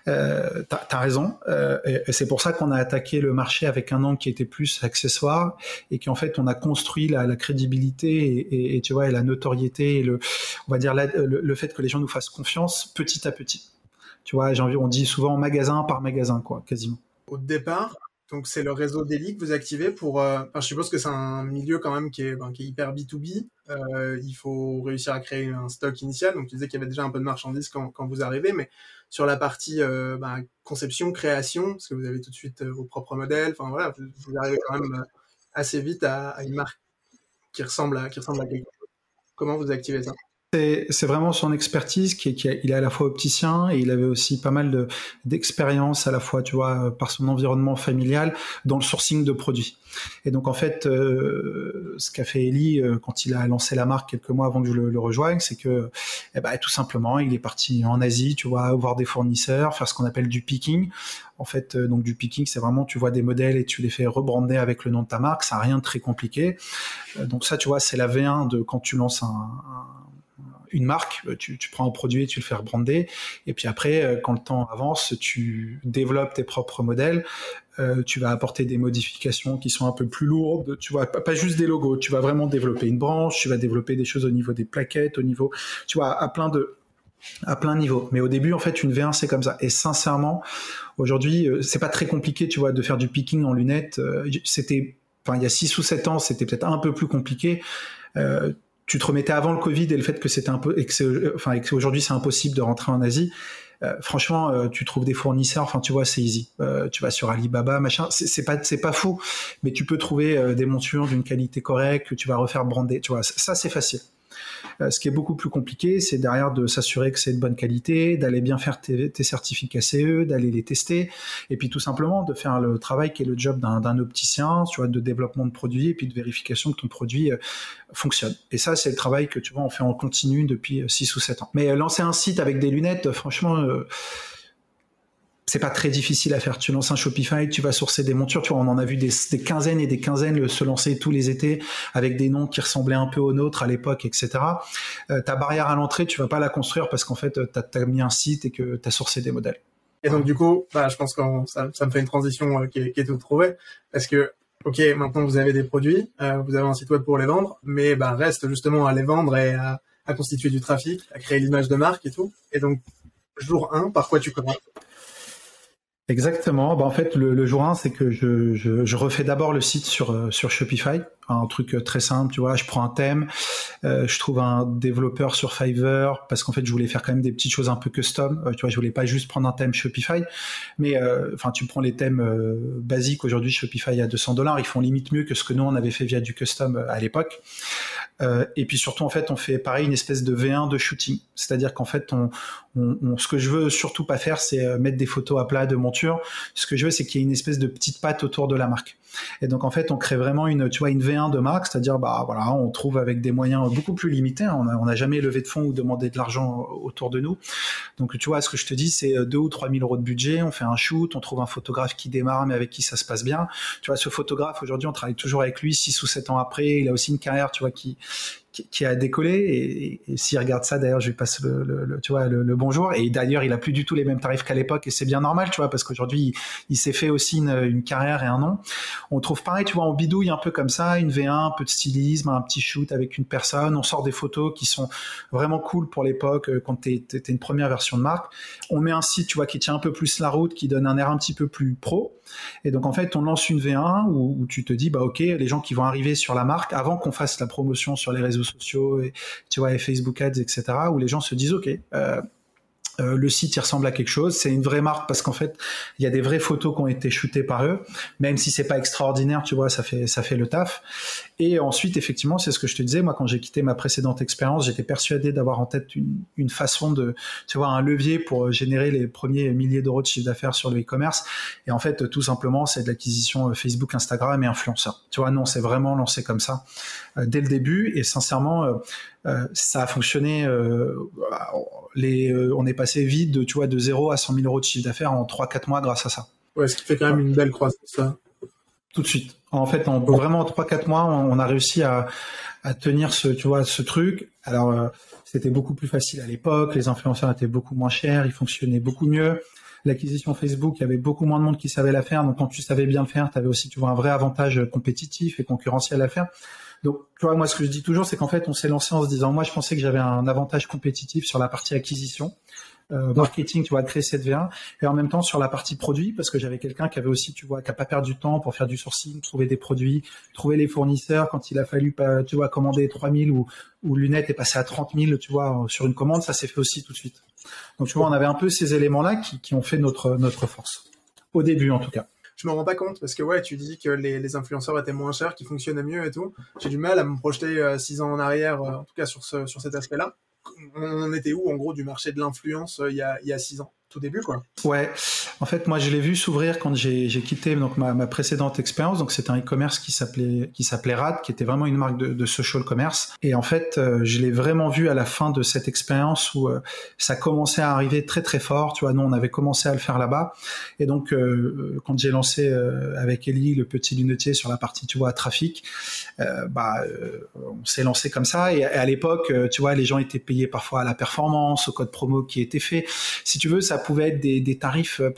Speaker 1: Euh, t'as, as raison. Euh, et, c'est pour ça qu'on a attaqué le marché avec un angle qui était plus accessoire et qu'en fait on a construit la, la crédibilité et, et, tu vois, et la notoriété et le, on va dire le, le fait que les gens nous fassent confiance petit à petit. Tu vois, j'ai envie, on dit souvent magasin par magasin, quoi, quasiment.
Speaker 2: Au départ, donc c'est le réseau d'élite que vous activez pour. Euh, je suppose que c'est un milieu quand même qui est, est hyper B2B. Euh, il faut réussir à créer un stock initial. Donc tu disais qu'il y avait déjà un peu de marchandises quand, vous arrivez, mais sur la partie euh, bah, conception, création, parce que vous avez tout de suite vos propres modèles. Enfin voilà, vous, arrivez quand même assez vite à, à, une marque qui ressemble à qui ressemble à quelque chose. Comment vous activez ça?
Speaker 1: C'est vraiment son expertise qui est, qui il est à la fois opticien et il avait aussi pas mal d'expérience à la fois, tu vois, par son environnement familial dans le sourcing de produits. Et donc en fait, euh, ce qu'a fait Eli euh, quand il a lancé la marque quelques mois avant que je le, le rejoigne, c'est que, eh ben, tout simplement, il est parti en Asie, tu vois, voir des fournisseurs, faire ce qu'on appelle du picking. En fait, euh, donc du picking, c'est vraiment tu vois des modèles et tu les fais rebrander avec le nom de ta marque. Ça n'a rien de très compliqué. donc ça, tu vois, c'est la V1 de quand tu lances un, un une marque, euh, tu, prends un produit, tu le fais rebrander, et puis après, euh, quand le temps avance, tu développes tes propres modèles, euh, tu vas apporter des modifications qui sont un peu plus lourdes, tu vois, pas, juste des logos, tu vas vraiment développer une branche, tu vas développer des choses au niveau des plaquettes, au niveau, tu vois, à plein de à plein niveau. Mais au début, en fait, une V1, c'est comme ça. Et sincèrement, aujourd'hui, c'est pas très compliqué, tu vois, de faire du picking en lunettes. C'était, enfin, il y a 6 ou 7 ans, c'était peut-être un peu plus compliqué tu te remettais avant le Covid et le fait que c'était un peu, et que enfin, qu'aujourd'hui c'est impossible de rentrer en Asie. Euh, franchement, euh, tu trouves des fournisseurs, enfin tu vois, c'est easy. Euh, tu vas sur Alibaba, machin, c'est pas c'est pas fou, mais tu peux trouver des montures d'une qualité correcte que tu vas refaire brander. Tu vois, ça c'est facile. Euh, ce qui est beaucoup plus compliqué, c'est derrière de s'assurer que c'est de bonne qualité, d'aller bien faire tes, certificats CE, d'aller les tester, et puis tout simplement de faire le travail qui est le job d'un opticien, tu vois, de développement de produits et puis de vérification que ton produit euh, fonctionne. Et ça, c'est le travail que tu vois, on fait en continu depuis 6 ou 7 ans. Mais euh, lancer un site avec des lunettes, franchement, c'est pas très difficile à faire. Tu lances un Shopify, tu vas sourcer des montures. Tu vois, on en a vu des, quinzaines et des quinzaines se lancer tous les étés avec des noms qui ressemblaient un peu aux nôtres à l'époque, etc. Euh, ta barrière à l'entrée, tu vas pas la construire parce qu'en fait, tu as, mis un site et que tu as sourcé des modèles.
Speaker 2: Et donc, du coup, bah, je pense que ça, ça, me fait une transition euh, qui, est, qui est toute trouvée. Parce que, OK, maintenant vous avez des produits, euh, vous avez un site web pour les vendre, mais bah, reste justement à les vendre et à, à constituer du trafic, à créer l'image de marque et tout. Et donc, jour 1, par quoi tu commences?
Speaker 1: Exactement. Bah, en fait, le, jour 1, c'est que je, je, je refais d'abord le site sur, euh, sur Shopify. Un truc euh, très simple, tu vois. Je prends un thème, euh, je trouve un développeur sur Fiverr parce qu'en fait, je voulais faire quand même des petites choses un peu custom. tu vois, je voulais pas juste prendre un thème Shopify, mais enfin, tu prends les thèmes basiques aujourd'hui. Shopify à 200 dollars, ils font limite mieux que ce que nous on avait fait via du custom à l'époque. Euh, et puis surtout, en fait, on fait pareil une espèce de V1 de shooting. C'est-à-dire qu'en fait, on, on, ce que je veux surtout pas faire, c'est euh, mettre des photos à plat de Ce que je veux, c'est qu'il y ait une espèce de petite patte autour de la marque. Et donc en fait, on crée vraiment une, tu vois, une V1 de marque, c'est-à-dire bah voilà, on trouve avec des moyens beaucoup plus limités. Hein. On n'a jamais levé de fonds ou demandé de l'argent autour de nous. Donc tu vois, ce que je te dis, c'est 2 ou 3 000 euros de budget. On fait un shoot, on trouve un photographe qui démarre, mais avec qui ça se passe bien. Tu vois, ce photographe aujourd'hui, on travaille toujours avec lui 6 ou 7 ans après. Il a aussi une carrière, tu vois, qui qui, a décollé. Et, s'il regarde ça d'ailleurs je lui passe le, tu vois le, bonjour. Et d'ailleurs il a plus du tout les mêmes tarifs qu'à l'époque et c'est bien normal tu vois parce qu'aujourd'hui il, s'est fait aussi une, carrière et un nom. On trouve pareil tu vois on bidouille un peu comme ça une V1 un peu de stylisme un petit shoot avec une personne. On sort des photos qui sont vraiment cool pour l'époque euh, quand t'es es une première version de marque. On met un site tu vois qui tient un peu plus la route qui donne un air un petit peu plus pro. Et donc en fait on lance une V1 où, où tu te dis bah ok les gens qui vont arriver sur la marque avant qu'on fasse la promotion sur les réseaux sociaux et tu vois et Facebook Ads etc où les gens se disent ok euh, euh, le site il ressemble à quelque chose, c'est une vraie marque parce qu'en fait il y a des vraies photos qui ont été shootées par eux, même si c'est pas extraordinaire, tu vois, ça fait ça fait le taf. Et ensuite effectivement c'est ce que je te disais, moi quand j'ai quitté ma précédente expérience, j'étais persuadé d'avoir en tête une, une, façon de, tu vois, un levier pour générer les premiers milliers d'euros de chiffre d'affaires sur le e-commerce. Et en fait tout simplement c'est de l'acquisition euh, Facebook, Instagram et influenceurs. Tu vois, non c'est vraiment lancé comme ça euh, dès le début et sincèrement ça a fonctionné. les, on est passé vite de, tu vois, de 0 à 100 000 euros de chiffre d'affaires en 3-4 mois grâce à ça.
Speaker 2: Ouais, ce qui fait quand même une belle croissance, ça.
Speaker 1: Tout de suite. En fait, en vraiment 3-4 mois, on, a réussi à, tenir ce, tu vois, ce truc. Alors, euh, c'était beaucoup plus facile à l'époque. Les influenceurs étaient beaucoup moins chers. Ils fonctionnaient beaucoup mieux. L'acquisition Facebook, il y avait beaucoup moins de monde qui savait la faire. Donc, quand tu savais bien le faire, tu avais aussi, tu vois, un vrai avantage compétitif et concurrentiel à faire. Donc, tu vois, moi, ce que je dis toujours, c'est qu'en fait, on s'est lancé en se disant, moi, je pensais que j'avais un avantage compétitif sur la partie acquisition. Euh, marketing, tu vois, créer cette V1, et en même temps sur la partie produit, parce que j'avais quelqu'un qui avait aussi, tu vois, qui a pas perdu du temps pour faire du sourcing, trouver des produits, trouver les fournisseurs quand il a fallu, tu vois, commander 3000 ou, ou lunettes et passer à 30 000, tu vois, sur une commande, ça s'est fait aussi tout de suite. Donc, tu vois, on avait un peu ces éléments-là qui, qui ont fait notre, notre force. Au début, en tout cas
Speaker 2: je me rends pas compte parce que ouais, tu dis que les, les influenceurs étaient moins chers, qu'ils fonctionnaient mieux et tout. J'ai du mal à me projeter euh, six ans en arrière, euh, en tout cas sur ce sur cet aspect-là. On était où en gros du marché de l'influence euh, il y a il y a six ans? Tout début, quoi.
Speaker 1: Ouais. En fait, moi, je l'ai vu s'ouvrir quand j'ai quitté donc ma, précédente expérience. Donc, c'était un e-commerce qui s'appelait qui s'appelait Rad, qui était vraiment une marque de, social commerce. Et en fait, euh, je l'ai vraiment vu à la fin de cette expérience où euh, ça commençait à arriver très très fort. Tu vois, nous, on avait commencé à le faire là-bas. Et donc, euh, quand j'ai lancé avec Ellie le petit lunetier sur la partie, tu vois, trafic, bah, on s'est lancé comme ça. Et, à l'époque, tu vois, les gens étaient payés parfois à la performance, au code promo qui était fait. Si tu veux, ça pouvait être des, tarifs. Euh,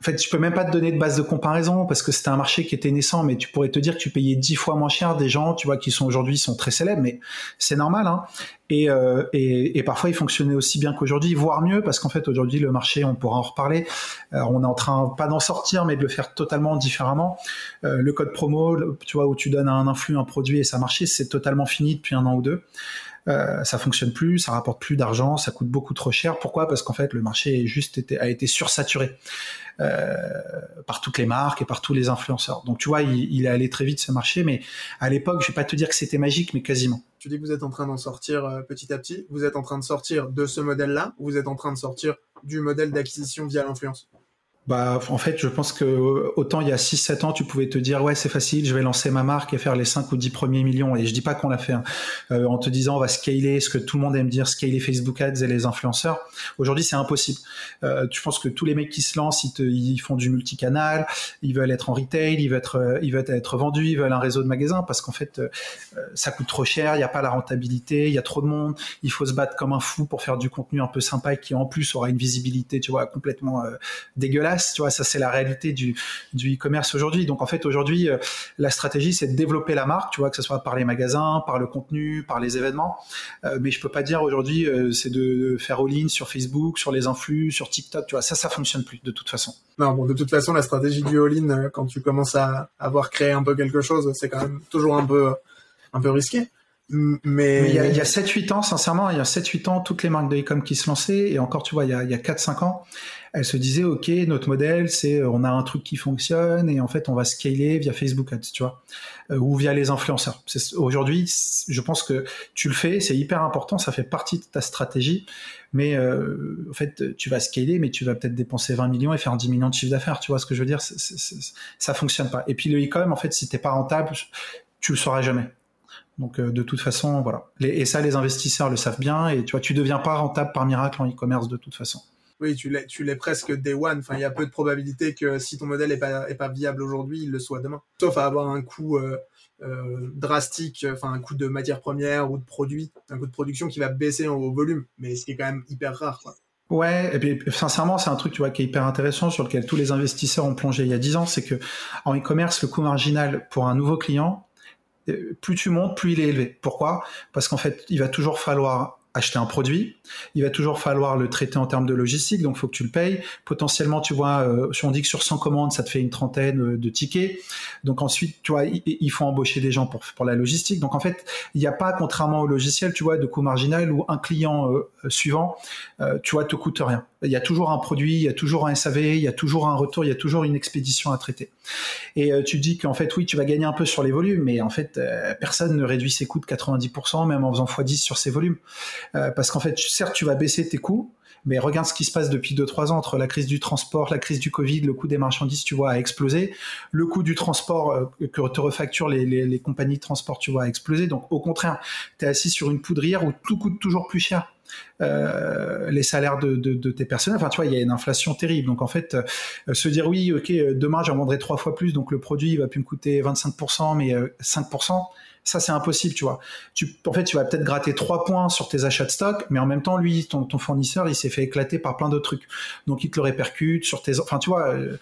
Speaker 1: en fait, je peux même pas te donner de base de comparaison parce que c'était un marché qui était naissant, mais tu pourrais te dire que tu payais dix fois moins cher des gens, tu vois, qui sont aujourd'hui sont très célèbres, mais c'est normal. Hein. Euh, et, et, parfois, ils fonctionnaient aussi bien qu'aujourd'hui, voire mieux, parce qu'en fait, aujourd'hui, le marché, on pourra en reparler. Euh, on est en train, pas d'en sortir, mais de le faire totalement différemment. le code promo, tu vois, où tu donnes à un influx un produit et ça marchait, c'est totalement fini depuis un an ou deux. Euh, ça fonctionne plus, ça rapporte plus d'argent, ça coûte beaucoup trop cher. Pourquoi? Parce qu'en fait, le marché juste été, a été sursaturé euh, par toutes les marques et par tous les influenceurs. Donc tu vois, il, il est allé très vite ce marché, mais à l'époque, je vais pas te dire que c'était magique, mais quasiment.
Speaker 2: Tu dis que vous êtes en train d'en sortir euh, petit à petit. Vous êtes en train de sortir de ce modèle-là, ou vous êtes en train de sortir du modèle d'acquisition via l'influence?
Speaker 1: Bah, en fait, je pense que autant il y a 6-7 ans, tu pouvais te dire, ouais, c'est facile, je vais lancer ma marque et faire les 5 ou 10 premiers millions. Et je dis pas qu'on l'a fait, hein. euh, en te disant, on va scaler ce que tout le monde aime dire, scaler Facebook Ads et les influenceurs. Aujourd'hui, c'est impossible. Euh, tu penses que tous les mecs qui se lancent, ils, te, font du multicanal, ils veulent être en retail, ils veulent être, euh, ils veulent être vendus, ils veulent un réseau de magasins parce qu'en fait, euh, ça coûte trop cher, il n'y a pas la rentabilité, il y a trop de monde, il faut se battre comme un fou pour faire du contenu un peu sympa et qui en plus aura une visibilité, tu vois, complètement dégueulasse tu vois, ça c'est la réalité du, du e-commerce aujourd'hui. Donc en fait aujourd'hui, euh, la stratégie c'est de développer la marque, tu vois, que ce soit par les magasins, par le contenu, par les événements. Euh, mais je peux pas dire aujourd'hui euh, c'est de faire all-in sur Facebook, sur les influx, sur TikTok, tu vois, ça ça fonctionne plus de toute façon.
Speaker 2: Non, bon, de toute façon la stratégie du all-in quand tu commences à avoir créé un peu quelque chose, c'est quand même toujours un peu un peu risqué. Mais
Speaker 1: il y a, a 7-8 ans, sincèrement, il y a 7-8 ans, toutes les marques de e-com qui se lançaient, et encore, tu vois, il y a, il y a 4-5 ans, elles se disaient, OK, notre modèle, c'est on a un truc qui fonctionne, et en fait, on va scaler via Facebook Ads, tu vois, euh, ou via les influenceurs. Aujourd'hui, je pense que tu le fais, c'est hyper important, ça fait partie de ta stratégie, mais euh, en fait, tu vas scaler, mais tu vas peut-être dépenser 20 millions et faire 10 millions de chiffre d'affaires, tu vois ce que je veux dire c Ça fonctionne pas. Et puis le e-com, en fait, si t'es pas rentable, tu le sauras jamais. Donc euh, de toute façon, voilà. et ça, les investisseurs le savent bien. Et tu vois, tu deviens pas rentable par miracle en e-commerce de toute façon.
Speaker 2: Oui, tu l'es, tu l'es presque day one. Enfin, il y a peu de probabilité que si ton modèle est pas, est pas viable aujourd'hui, il le soit demain. Sauf à avoir un coût euh, euh, drastique, enfin un coût de matière première ou de produit, un coût de production qui va baisser en volume. Mais ce qui est quand même hyper rare. Quoi.
Speaker 1: Ouais, et puis sincèrement, c'est un truc tu vois qui est hyper intéressant sur lequel tous les investisseurs ont plongé il y a 10 ans, c'est que en e-commerce, le coût marginal pour un nouveau client, plus tu montes, plus il est élevé. Pourquoi? Parce qu'en fait, il va toujours falloir acheter un produit, il va toujours falloir le traiter en termes de logistique, donc il faut que tu le payes. Potentiellement, tu vois, euh, si on dit que sur 100 commandes, ça te fait une trentaine euh, de tickets. Donc ensuite, tu vois, il, faut embaucher des gens pour, pour la logistique. Donc en fait, il n'y a pas, contrairement au logiciel, tu vois, de coût marginal où un client suivant, tu vois, te coûte rien. Il y a toujours un produit, il y a toujours un SAV, il y a toujours un retour, il y a toujours une expédition à traiter. Et euh, tu dis qu'en fait, oui, tu vas gagner un peu sur les volumes, mais en fait, euh, personne ne réduit ses coûts de 90%, même en faisant x10 sur ses volumes. Euh, parce qu'en fait, certes, tu vas baisser tes coûts, mais regarde ce qui se passe depuis 2-3 ans entre la crise du transport, la crise du Covid, le coût des marchandises, tu vois, a explosé. Le coût du transport que te refacturent les, les, compagnies de transport, tu vois, a explosé. Donc, au contraire, tu es assis sur une poudrière où tout coûte toujours plus cher. Euh, les salaires de, tes personnels. Enfin, tu vois, il y a une inflation terrible. Donc, en fait, euh, se dire oui, ok, demain j'en vendrai trois fois plus, donc le produit il va plus me coûter 25%, mais 5%, euh, ça, c'est impossible, tu vois. Tu, en fait, tu vas peut-être gratter trois points sur tes achats de stock, mais en même temps, lui, ton, ton fournisseur, il s'est fait éclater par plein d'autres trucs. Donc, il te le répercute sur tes, enfin, tu vois. Euh,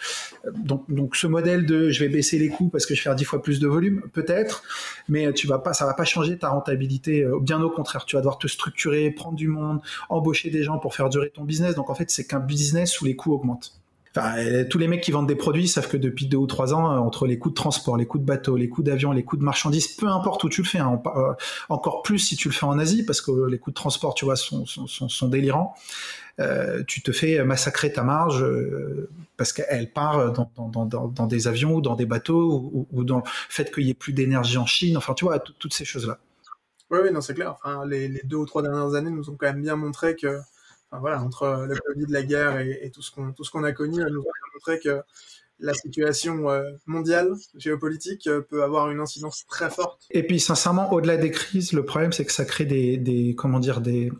Speaker 1: donc, donc, ce modèle de, je vais baisser les coûts parce que je vais faire dix fois plus de volume, peut-être, mais tu vas pas, ça va pas changer ta rentabilité. Euh, bien au contraire, tu vas devoir te structurer, prendre du monde, embaucher des gens pour faire durer ton business. Donc, en fait, c'est qu'un business où les coûts augmentent. Euh, tous les mecs qui vendent des produits savent que depuis deux ou trois ans, euh, entre les coûts de transport, les coûts de bateau, les coûts d'avion, les coûts de marchandises, peu importe où tu le fais, hein, euh, encore plus si tu le fais en Asie, parce que les coûts de transport, tu vois, sont, délirants. tu te fais massacrer ta marge parce qu'elle part dans, des avions ou dans des bateaux ou, dans le fait qu'il n'y ait plus d'énergie en Chine. Enfin, tu vois, toutes ces choses-là.
Speaker 2: Oui, oui, non, c'est clair. Enfin, les, les, deux ou trois dernières années nous ont quand même bien montré que voilà, entre le Covid, la guerre et, tout ce qu'on tout a connu, elle nous a montré que la situation euh, mondiale, géopolitique, euh, peut avoir une incidence très forte.
Speaker 1: Et puis, sincèrement, au-delà des crises, le problème, c'est que ça crée des, des comment dire, des,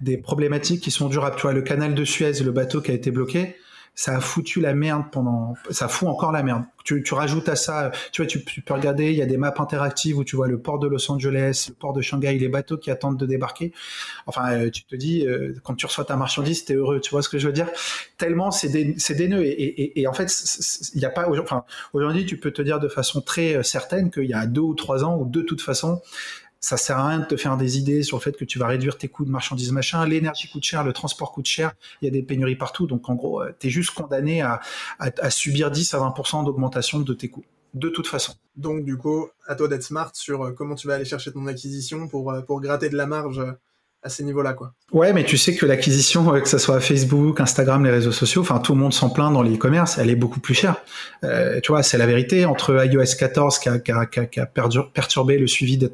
Speaker 1: des problématiques qui sont durables. Tu vois, le canal de Suez, le bateau qui a été bloqué, ça a foutu la merde pendant, ça fout encore la merde. Tu, tu rajoutes à ça, tu vois, tu, peux regarder, il y a des maps interactives où tu vois le port de Los Angeles, le port de Shanghai, les bateaux qui attendent de débarquer. Enfin, euh, tu te dis, euh, quand tu reçois ta marchandise, t'es heureux, tu vois ce que je veux dire? Tellement c'est des, c'est des nœuds et, et, et, en fait, il n'y a pas, enfin, aujourd'hui, tu peux te dire de façon très euh, certaine qu'il y a deux ou trois ans ou de toute façon, ça sert à rien de te faire des idées sur le fait que tu vas réduire tes coûts de marchandises machin. L'énergie coûte cher, le transport coûte cher. Il y a des pénuries partout. Donc en gros, euh, tu es juste condamné à, à, subir 10 à 20% d'augmentation de tes coûts. De toute façon.
Speaker 2: Donc du coup, à toi d'être smart sur euh, comment tu vas aller chercher ton acquisition pour, euh, pour gratter de la marge à ces niveaux-là, quoi.
Speaker 1: Ouais, mais tu sais que l'acquisition, que ce soit Facebook, Instagram, les réseaux sociaux, enfin tout le monde s'en plaint dans les e-commerce, elle est beaucoup plus chère. Euh, tu vois, c'est la vérité. Entre iOS 14 qui a, qui a, qui a perturbé le suivi de,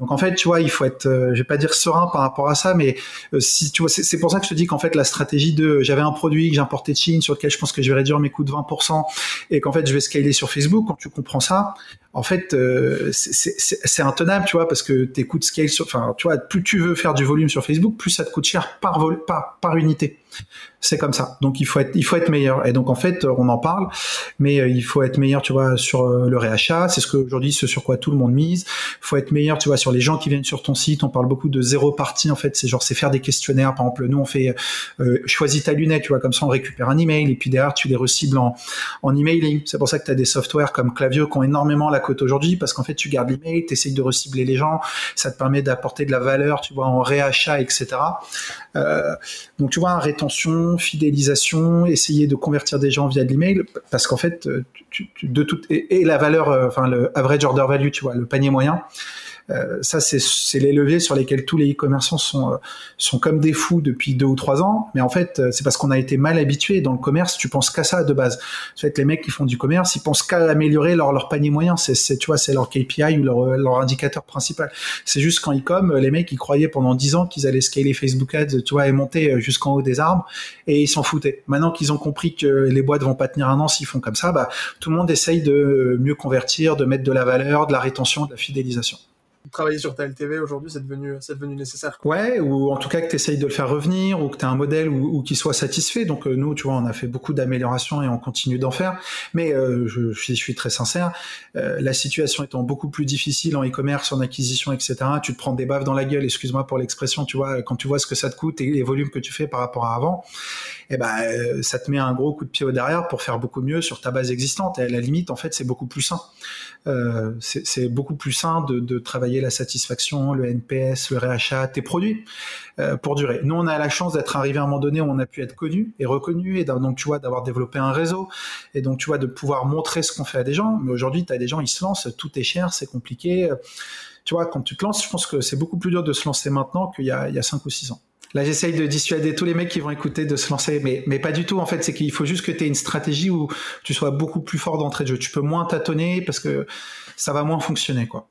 Speaker 1: donc en fait, tu vois, il faut être, euh, je vais pas dire serein par rapport à ça, mais euh, si tu vois, c'est pour ça que je te dis qu'en fait la stratégie de, j'avais un produit que j'importais de Chine sur lequel je pense que je vais réduire mes coûts de 20% et qu'en fait je vais scaler sur Facebook. Quand tu comprends ça, en fait, euh, c'est intenable, tu vois, parce que tes coûts de scale, enfin, tu vois, plus tu veux faire du volume sur Facebook, plus ça te coûte cher par, vol, par, par unité c'est comme ça. Donc il faut être, il faut être meilleur. Et donc en fait, on en parle, mais euh, il faut être meilleur, tu vois, sur euh, le réachat. C'est ce que aujourd'hui, ce sur quoi tout le monde mise. Il faut être meilleur, tu vois, sur les gens qui viennent sur ton site. On parle beaucoup de zéro partie. En fait, c'est genre, c'est faire des questionnaires. Par exemple, nous, on fait euh, choisis ta lunette, tu vois, comme ça, on récupère un email et puis derrière, tu les recibles en, en emailing. C'est pour ça que tu as des softwares comme Clavio qui ont énormément la cote aujourd'hui parce qu'en fait, tu gardes l'email, tu essayes de recibler les gens. Ça te permet d'apporter de la valeur, tu vois, en réachat, etc. Euh, donc, tu vois, rétention fidélisation, essayer de convertir des gens via de l'email, parce qu'en fait, de toute et, la valeur, euh, enfin le average order value, tu vois, le panier moyen, Euh, ça, c'est les leviers sur lesquels tous les e-commerçants sont, euh, sont comme des fous depuis deux ou trois ans. Mais en fait, euh, c'est parce qu'on a été mal habitué. Dans le commerce, tu penses qu'à ça de base. En fait, les mecs qui font du commerce, ils pensent qu'à améliorer leur, leur panier moyen. C'est, tu vois, c'est leur KPI ou leur, leur indicateur principal. C'est juste quand e-com, les mecs, ils croyaient pendant dix ans qu'ils allaient scaler Facebook Ads, tu vois, et monter jusqu'en haut des arbres, et ils s'en foutaient. Maintenant qu'ils ont compris que les boîtes vont pas tenir un an s'ils font comme ça, bah, tout le monde essaye de mieux convertir, de mettre de la valeur, de la rétention, de la fidélisation
Speaker 2: travailler sur ta LTV aujourd'hui, c'est devenu, devenu nécessaire.
Speaker 1: Ouais, ou en tout cas que tu essayes de le faire revenir, ou que tu as un modèle ou, qu'il soit satisfait. Donc euh, nous, tu vois, on a fait beaucoup d'améliorations et on continue d'en faire. Mais euh, je, suis très sincère, euh, la situation étant beaucoup plus difficile en e-commerce, en acquisition, etc., tu te prends des baves dans la gueule, excuse-moi pour l'expression, tu vois, quand tu vois ce que ça te coûte et les volumes que tu fais par rapport à avant, eh ben, ça te met un gros coup de pied au derrière pour faire beaucoup mieux sur ta base existante. Et à la limite, en fait, c'est beaucoup plus sain. C'est beaucoup plus sain de, de, travailler la satisfaction, le NPS, le réachat, tes produits euh, pour durer. Nous, on a la chance d'être arrivé à un moment donné où on a pu être connu et reconnu et donc tu vois d'avoir développé un réseau et donc tu vois de pouvoir montrer ce qu'on fait à des gens. Mais aujourd'hui, tu as des gens, ils se lancent, tout est cher, c'est compliqué. Tu vois, quand tu te lances, je pense que c'est beaucoup plus dur de se lancer maintenant qu'il y a, il y a 5 ou 6 ans. Là, j'essaye de dissuader tous les mecs qui vont écouter de se lancer, mais, mais pas du tout. En fait, c'est qu'il faut juste que tu aies une stratégie où tu sois beaucoup plus fort d'entrée de jeu. Tu peux moins tâtonner parce que ça va moins fonctionner, quoi.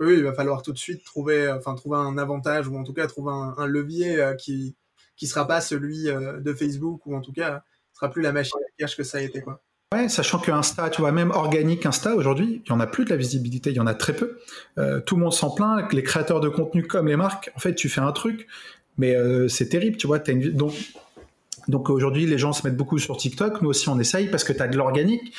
Speaker 2: Oui, il va falloir tout de suite trouver, enfin, trouver un avantage ou en tout cas trouver un, levier euh, qui qui sera pas celui euh, de Facebook ou en tout cas sera plus la machine à cash que ça a été, quoi.
Speaker 1: Ouais, sachant que Insta, tu vois, même organique Insta aujourd'hui, il y en a plus de la visibilité, il y en a très peu. Euh, tout le monde s'en plaint, les créateurs de contenu comme les marques. En fait, tu fais un truc, mais euh, c'est terrible, tu vois. Donc, donc aujourd'hui, les gens se mettent beaucoup sur TikTok. Nous aussi, on essaye parce que tu as de l'organique.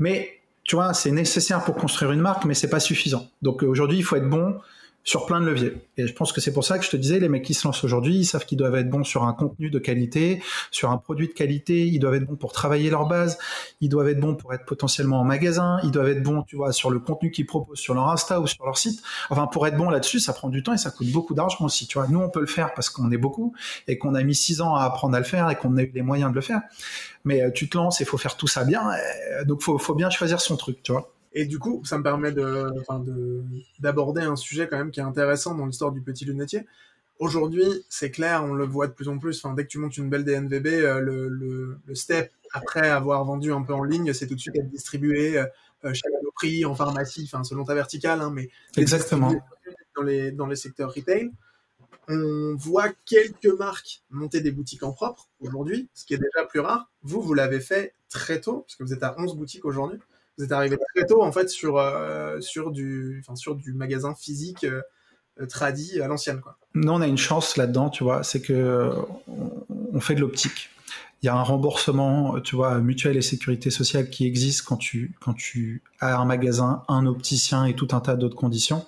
Speaker 1: Mais tu vois, c'est nécessaire pour construire une marque, mais c'est pas suffisant. Donc aujourd'hui, il faut être bon sur plein de leviers. Et je pense que c'est pour ça que je te disais, les mecs qui se lancent aujourd'hui, ils savent qu'ils doivent être bons sur un contenu de qualité, sur un produit de qualité, ils doivent être bons pour travailler leur base, ils doivent être bons pour être potentiellement en magasin, ils doivent être bons, tu vois, sur le contenu qu'ils proposent sur leur Insta ou sur leur site. Enfin, pour être bon là-dessus, ça prend du temps et ça coûte beaucoup d'argent aussi, tu vois. Nous, on peut le faire parce qu'on est beaucoup et qu'on a mis six ans à apprendre à le faire et qu'on a eu les moyens de le faire. Mais euh, tu te lances et faut faire tout ça bien, donc faut, faut bien choisir son truc, tu vois.
Speaker 2: Et du coup, ça me permet de, d'aborder un sujet quand même qui est intéressant dans l'histoire du petit lunetier. Aujourd'hui, c'est clair, on le voit de plus en plus. Enfin, dès que tu montes une belle DNVB, euh, le, le, le, step après avoir vendu un peu en ligne, c'est tout de suite être distribué euh, chez prix, en pharmacie, enfin selon ta verticale, hein, mais
Speaker 1: exactement
Speaker 2: dans les dans les secteurs retail. On voit quelques marques monter des boutiques en propre aujourd'hui, ce qui est déjà plus rare. Vous, vous l'avez fait très tôt, puisque vous êtes à 11 boutiques aujourd'hui vous êtes arrivé très tôt en fait sur euh, sur du sur du magasin physique euh, euh, tradit à l'ancienne quoi.
Speaker 1: Nous on a une chance là-dedans, tu vois, c'est que on fait de l'optique. Il y a un remboursement, tu vois, mutuelle et sécurité sociale qui existe quand tu quand tu as un magasin, un opticien et tout un tas d'autres conditions.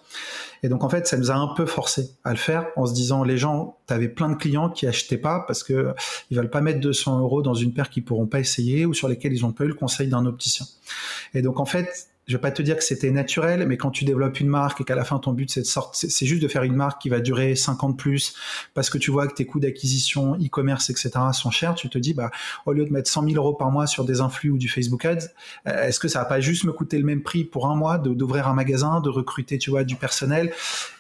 Speaker 1: Et donc en fait, ça nous a un peu forcé à le faire en se disant les gens, tu avais plein de clients qui achetaient pas parce que ils veulent pas mettre 200 euros dans une paire qu'ils pourront pas essayer ou sur lesquelles ils ont pas eu le conseil d'un opticien. Et donc en fait, je vais pas te dire que c'était naturel, mais quand tu développes une marque et qu'à la fin ton but c'est de sortir, c'est juste de faire une marque qui va durer 50 plus, parce que tu vois que tes coûts d'acquisition, e-commerce, etc. sont chers, tu te dis bah au lieu de mettre 100 000 euros par mois sur des influx ou du Facebook Ads, euh, est-ce que ça va pas juste me coûter le même prix pour un mois d'ouvrir un magasin, de recruter tu vois du personnel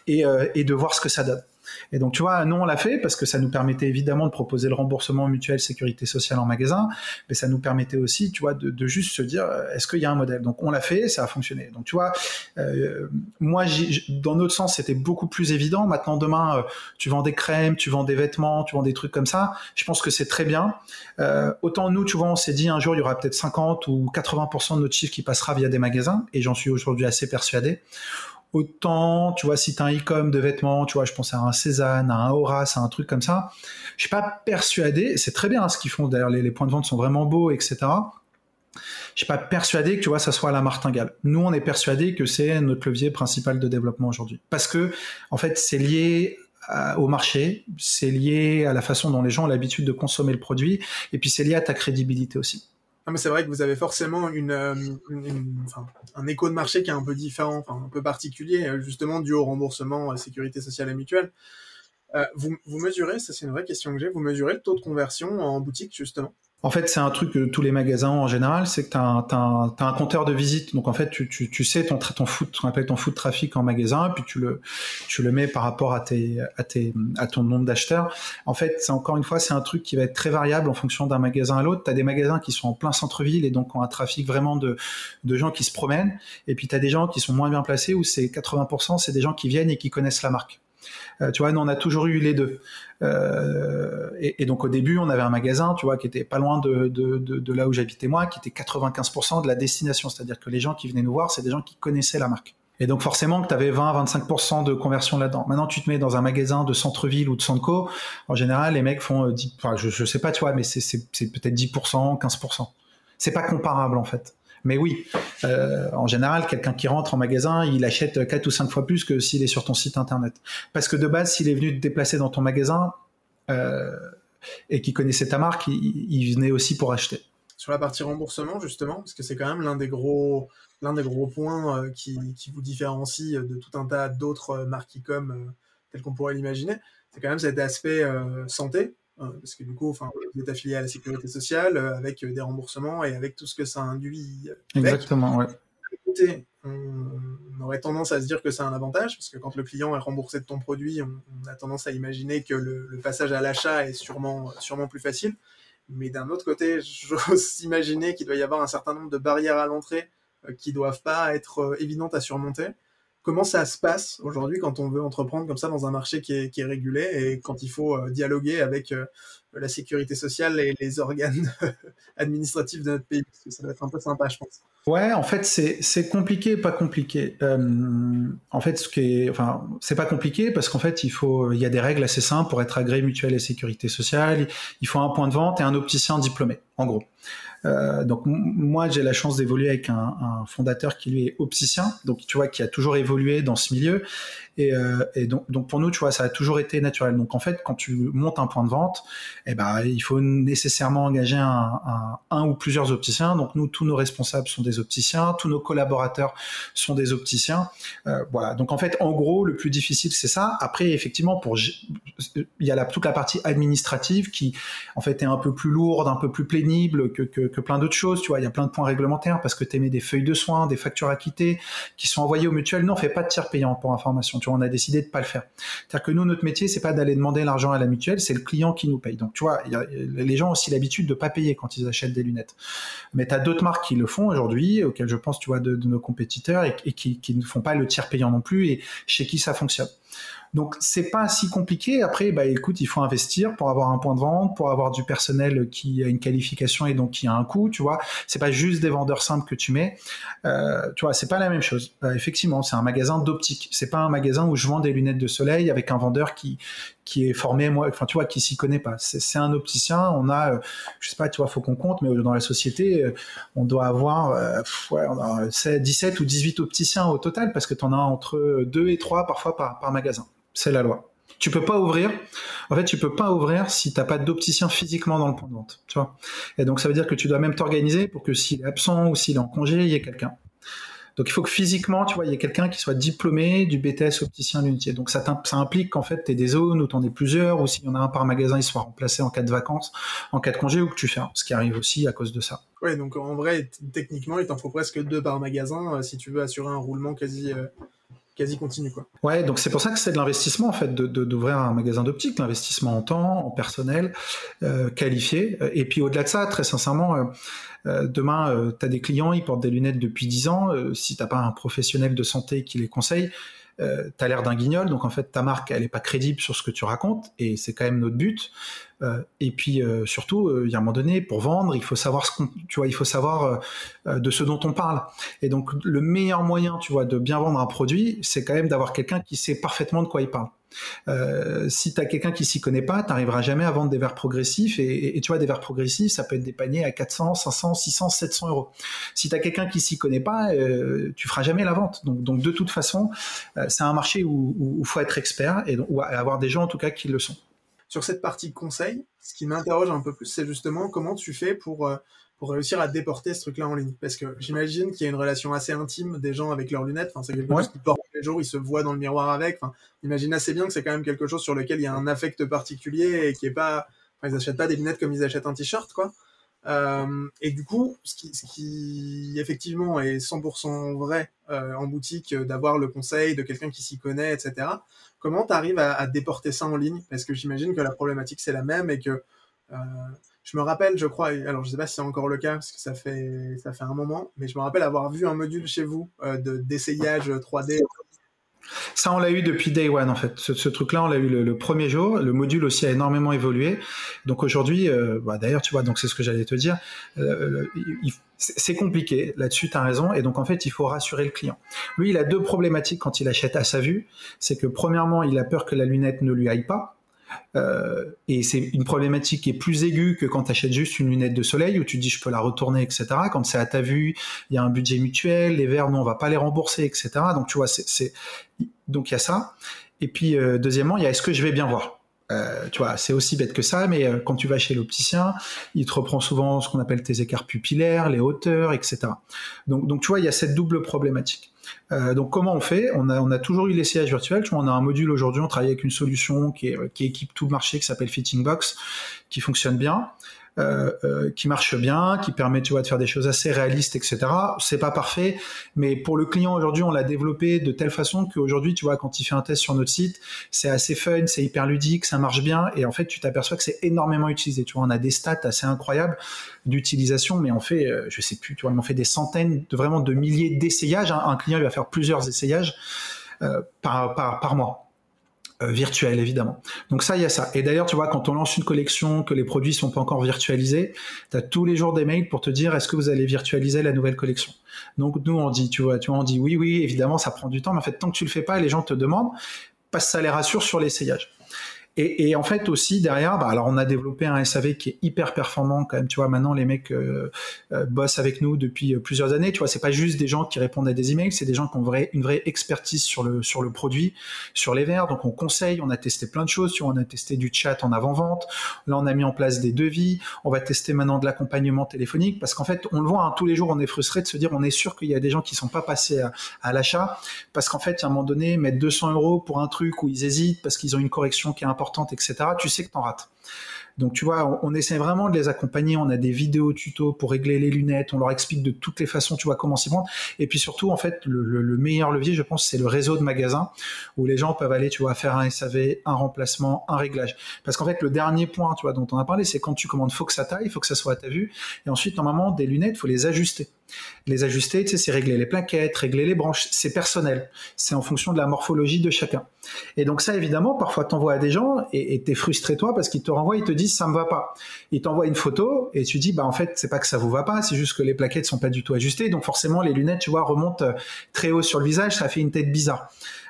Speaker 1: et, euh, et de voir ce que ça donne? Et donc, tu vois, nous, on l'a fait parce que ça nous permettait évidemment de proposer le remboursement mutuel sécurité sociale en magasin, mais ça nous permettait aussi, tu vois, de, juste se dire, euh, est-ce qu'il y a un modèle? Donc, on l'a fait, ça a fonctionné. Donc, tu vois, euh, moi, dans notre sens, c'était beaucoup plus évident. Maintenant, demain, euh, tu vends des crèmes, tu vends des vêtements, tu vends des trucs comme ça. Je pense que c'est très bien. autant nous, tu vois, on s'est dit un jour, il y aura peut-être 50 ou 80% de notre chiffre qui passera via des magasins, et j'en suis aujourd'hui assez persuadé. Autant, tu vois, si tu as un e-com de vêtements, tu vois, je pense à un Cézanne, à un Horace, à un truc comme ça. Je suis pas persuadé, c'est très bien hein, ce qu'ils font, d'ailleurs, les, points de vente sont vraiment beaux, etc. Je suis pas persuadé que, tu vois, ça soit à la martingale. Nous, on est persuadé que c'est notre levier principal de développement aujourd'hui. Parce que, en fait, c'est lié au marché, c'est lié à la façon dont les gens ont l'habitude de consommer le produit, et puis c'est lié à ta crédibilité aussi
Speaker 2: mais c'est vrai que vous avez forcément euh, un écho de marché qui est un peu différent, un peu particulier, euh, justement dû au remboursement euh, sécurité sociale et mutuelle. Euh, vous, vous mesurez, ça c'est une vraie question que j'ai, vous mesurez le taux de conversion en boutique justement?
Speaker 1: En fait, c'est un truc que tous les magasins en général, c'est que tu as, un compteur de visite. Donc en fait, tu, tu, tu sais ton, ton foot, qu'on appelle ton foot trafic en magasin, puis tu le, tu le mets par rapport à, tes, à, tes, à ton nombre d'acheteurs. En fait, encore une fois, c'est un truc qui va être très variable en fonction d'un magasin à l'autre. Tu des magasins qui sont en plein centre-ville et donc ont un trafic vraiment de, de gens qui se promènent. Et puis tu as des gens qui sont moins bien placés où c'est 80%, c'est des gens qui viennent et qui connaissent la marque. Euh, tu vois, nous, on a toujours eu les deux. Euh, et, donc au début, on avait un magasin, tu vois, qui était pas loin de, de là où j'habitais moi, qui était 95% de la destination, c'est-à-dire que les gens qui venaient nous voir, c'est des gens qui connaissaient la marque. Et donc forcément que tu avais 20-25% de conversion là-dedans. Maintenant, tu te mets dans un magasin de centre-ville ou de centre-co, en général, les mecs font 10, euh, enfin, je, je sais pas, tu vois, mais c'est peut-être 10%, 15%. C'est pas comparable en fait. Mais oui, euh, en général, quelqu'un qui rentre en magasin, il achète 4 ou 5 fois plus que s'il est sur ton site internet. Parce que de base, s'il est venu te déplacer dans ton magasin euh, et qu'il connaissait ta marque, il, venait aussi pour acheter.
Speaker 2: Sur la partie remboursement, justement, parce que c'est quand même l'un des gros l'un des gros points euh, qui, vous différencie de tout un tas d'autres marques e-com telles qu'on pourrait l'imaginer, c'est quand même cet aspect santé parce que du coup, enfin, vous êtes affilié à la sécurité sociale euh, avec euh, des remboursements et avec tout ce que ça induit.
Speaker 1: Exactement, ouais.
Speaker 2: Écoutez, on, aurait tendance à se dire que c'est un avantage parce que quand le client est remboursé de ton produit, on, a tendance à imaginer que le, passage à l'achat est sûrement, sûrement plus facile. Mais d'un autre côté, <laughs> j'ose imaginer qu'il doit y avoir un certain nombre de barrières à l'entrée euh, qui doivent pas être évidentes à surmonter. Comment ça se passe aujourd'hui quand on veut entreprendre comme ça dans un marché qui est, régulé et quand il faut euh, dialoguer avec euh, la sécurité sociale et les organes <laughs> administratifs de notre pays? Parce que ça doit être un peu sympa, je pense.
Speaker 1: Ouais, en fait, c'est compliqué, pas compliqué. Euh, en fait, ce qui est, enfin, c'est pas compliqué parce qu'en fait, il faut, il y a des règles assez simples pour être agréé mutuel et sécurité sociale. Il faut un point de vente et un opticien diplômé, en gros. Euh, donc moi j'ai la chance d'évoluer avec un, un, fondateur qui lui est opticien, donc tu vois qui a toujours évolué dans ce milieu et, euh, et donc, donc, pour nous, tu vois, ça a toujours été naturel. Donc en fait, quand tu montes un point de vente, eh ben, il faut nécessairement engager un, un, un, ou plusieurs opticiens. Donc nous, tous nos responsables sont des opticiens, tous nos collaborateurs sont des opticiens. Euh, voilà. Donc en fait, en gros, le plus difficile, c'est ça. Après, effectivement, pour il y a la, toute la partie administrative qui, en fait, est un peu plus lourde, un peu plus pénible que, que, que plein d'autres choses. Tu vois, il y a plein de points réglementaires parce que tu émets des feuilles de soins, des factures à quitter qui sont envoyées aux mutuelles. Non, on fait pas de tiers payant pour information on a décidé de pas le faire. C'est-à-dire que nous, notre métier, c'est pas d'aller demander l'argent à la mutuelle, c'est le client qui nous paye. Donc, tu vois, les gens ont aussi l'habitude de pas payer quand ils achètent des lunettes. Mais tu as d'autres marques qui le font aujourd'hui, auxquelles je pense, tu vois, de, nos compétiteurs et, qui, qui, ne font pas le tiers payant non plus et chez qui ça fonctionne. Donc c'est pas si compliqué. Après, bah écoute, il faut investir pour avoir un point de vente, pour avoir du personnel qui a une qualification et donc qui a un coût. Tu vois, c'est pas juste des vendeurs simples que tu mets. Euh, tu vois, c'est pas la même chose. Euh, effectivement, c'est un magasin d'optique. C'est pas un magasin où je vends des lunettes de soleil avec un vendeur qui qui est formé moi enfin tu vois qui s'y connaît pas c'est un opticien on a euh, je sais pas tu vois faut qu'on compte mais dans la société euh, on doit avoir euh, ouais, on a 17 ou 18 opticiens au total parce que tu en as entre 2 et 3 parfois par, par magasin c'est la loi. Tu peux pas ouvrir. En fait, tu peux pas ouvrir si t'as pas d'opticien physiquement dans le point de vente. Et donc, ça veut dire que tu dois même t'organiser pour que s'il est absent ou s'il est en congé, il y ait quelqu'un. Donc, il faut que physiquement, tu vois, il y ait quelqu'un qui soit diplômé du BTS opticien lunetier. Donc, ça, implique qu'en fait, tu des zones où tu en es plusieurs, ou s'il y en a un par magasin, il soit remplacé en cas de vacances, en cas de congé, ou que tu fermes, ce qui arrive aussi à cause de ça.
Speaker 2: Ouais, donc en vrai, techniquement, il t'en faut presque deux par magasin euh, si tu veux assurer un roulement quasi, euh, quasi continu quoi.
Speaker 1: Ouais, donc c'est pour ça que c'est de l'investissement en fait de d'ouvrir un magasin d'optique, l'investissement en temps, en personnel euh, qualifié et puis au-delà de ça, très sincèrement euh, euh demain euh, tu des clients, ils portent des lunettes depuis 10 ans, si t'as pas un professionnel de santé qui les conseille, euh, tu as l'air d'un guignol, donc en fait ta marque elle est pas crédible sur ce que tu racontes et c'est quand même notre but. Euh, et puis euh, surtout, euh, il y a un moment donné, pour vendre, il faut savoir ce qu'on, tu vois, il faut savoir de ce dont on parle. Et donc le meilleur moyen, tu vois, de bien vendre un produit, c'est quand même d'avoir quelqu'un qui sait parfaitement de quoi il parle. Euh, si tu as quelqu'un qui s'y connaît pas, tu n'arriveras jamais à vendre des verres progressifs. Et, tu vois, des verres progressifs, ça peut être des paniers à 400, 500, 600, 700 euros. Si tu as quelqu'un qui s'y connaît pas, euh, tu feras jamais la vente. Donc, donc de toute façon, euh, c'est un marché où il faut être expert et ou avoir des gens en tout cas qui le sont.
Speaker 2: Sur cette partie conseil, ce qui m'interroge un peu plus, c'est justement comment tu fais pour euh, pour réussir à déporter ce truc-là en ligne. Parce que j'imagine qu'il y a une relation assez intime des gens avec leurs lunettes. Enfin, c'est quelque chose qu'ils portent tous les jours, ils se voient dans le miroir avec. Enfin, imagine assez bien que c'est quand même quelque chose sur lequel il y a un affect particulier et qui est pas, enfin, ils achètent pas des lunettes comme ils achètent un t-shirt, quoi. Euh, et du coup, ce qui, ce qui, effectivement est 100% vrai euh, en boutique, euh, d'avoir le conseil de quelqu'un qui s'y connaît, etc. Comment tu arrives à, à, déporter ça en ligne? Parce que j'imagine que la problématique c'est la même et que euh, je me rappelle, je crois, alors je sais pas si c'est encore le cas parce que ça fait ça fait un moment, mais je me rappelle avoir vu un module chez vous euh, de d'essayage 3D
Speaker 1: ça, on l'a eu depuis day one, en fait. Ce, truc-là, on l'a eu le, premier jour. Le module aussi a énormément évolué. Donc aujourd'hui, euh, bah, d'ailleurs, tu vois, donc c'est ce que j'allais te dire. Euh, c'est compliqué. Là-dessus, tu as raison. Et donc, en fait, il faut rassurer le client. Lui, il a deux problématiques quand il achète à sa vue. C'est que, premièrement, il a peur que la lunette ne lui aille pas. Euh, et c'est une problématique qui est plus aiguë que quand tu achètes juste une lunette de soleil où tu dis je peux la retourner, etc. Quand c'est à ta vue, il y a un budget mutuel, les verres, non, on va pas les rembourser, etc. Donc tu vois, c'est donc il y a ça. Et puis euh, deuxièmement, il y a est-ce que je vais bien voir? Euh, tu vois, c'est aussi bête que ça, mais euh, quand tu vas chez l'opticien, il te reprend souvent ce qu'on appelle tes écarts pupillaires, les hauteurs, etc. Donc, donc tu vois, il y a cette double problématique. Euh, donc comment on fait? On a, on a toujours eu l'essayage virtuel. Tu vois, on a un module aujourd'hui, on travaille avec une solution qui, est, qui équipe tout le marché, qui s'appelle Fitting Box, qui fonctionne bien. Euh, euh, qui marche bien, qui permet tu vois de faire des choses assez réalistes, etc. C'est pas parfait, mais pour le client aujourd'hui, on l'a développé de telle façon qu'aujourd'hui, tu vois, quand il fait un test sur notre site, c'est assez fun, c'est hyper ludique, ça marche bien, et en fait, tu t'aperçois que c'est énormément utilisé. Tu vois, on a des stats assez incroyables d'utilisation, mais on fait, euh, je sais plus, tu vois, on fait des centaines, de vraiment de milliers d'essayages. Un, client, il va faire plusieurs essayages euh, par, par, par mois. Euh, virtuel évidemment. Donc ça, il y a ça. Et d'ailleurs, tu vois, quand on lance une collection, que les produits sont pas encore virtualisés, tu as tous les jours des mails pour te dire est-ce que vous allez virtualiser la nouvelle collection? Donc nous, on dit, tu vois, tu vois, on dit oui, oui, évidemment, ça prend du temps, mais en fait, tant que tu le fais pas, les gens te demandent, passe ça les rassure sur l'essayage. Et, et, en fait aussi derrière, bah, alors on a développé un SAV qui est hyper performant quand même. Tu vois, maintenant les mecs euh, euh, bossent avec nous depuis euh, plusieurs années. Tu vois, c'est pas juste des gens qui répondent à des emails, c'est des gens qui ont une vraie expertise sur le sur le produit, sur les verres. Donc on conseille, on a testé plein de choses. Tu vois, on a testé du chat en avant vente. Là, on a mis en place des devis. On va tester maintenant de l'accompagnement téléphonique parce qu'en fait, on le voit hein, tous les jours, on est frustré de se dire, on est sûr qu'il y a des gens qui sont pas passés à, à l'achat parce qu'en fait, à un moment donné, mettre 200 euros pour un truc où ils hésitent parce qu'ils ont une correction qui est importante etc., tu sais que tu en rates. Donc tu vois, on, essaie vraiment de les accompagner. On a des vidéos tutos pour régler les lunettes. On leur explique de toutes les façons, tu vois, comment s'y prendre. Et puis surtout, en fait, le, meilleur levier, je pense, c'est le réseau de magasins où les gens peuvent aller, tu vois, faire un SAV, un remplacement, un réglage. Parce qu'en fait, le dernier point, tu vois, dont on a parlé, c'est quand tu commandes, faut que ça taille, faut que ça soit à ta vue. Et ensuite, normalement, des lunettes, faut les ajuster. Les ajuster, tu sais, c'est régler les plaquettes, régler les branches. C'est personnel. C'est en fonction de la morphologie de chacun. Et donc ça, évidemment, parfois t'envoies à des gens et t'es frustré toi parce qu'ils te renvoient, ils te disent ça me va pas. Ils t'envoient une photo et tu dis bah en fait c'est pas que ça vous va pas, c'est juste que les plaquettes sont pas du tout ajustées. Donc forcément les lunettes, tu vois, remontent euh, très haut sur le visage, ça fait une tête bizarre.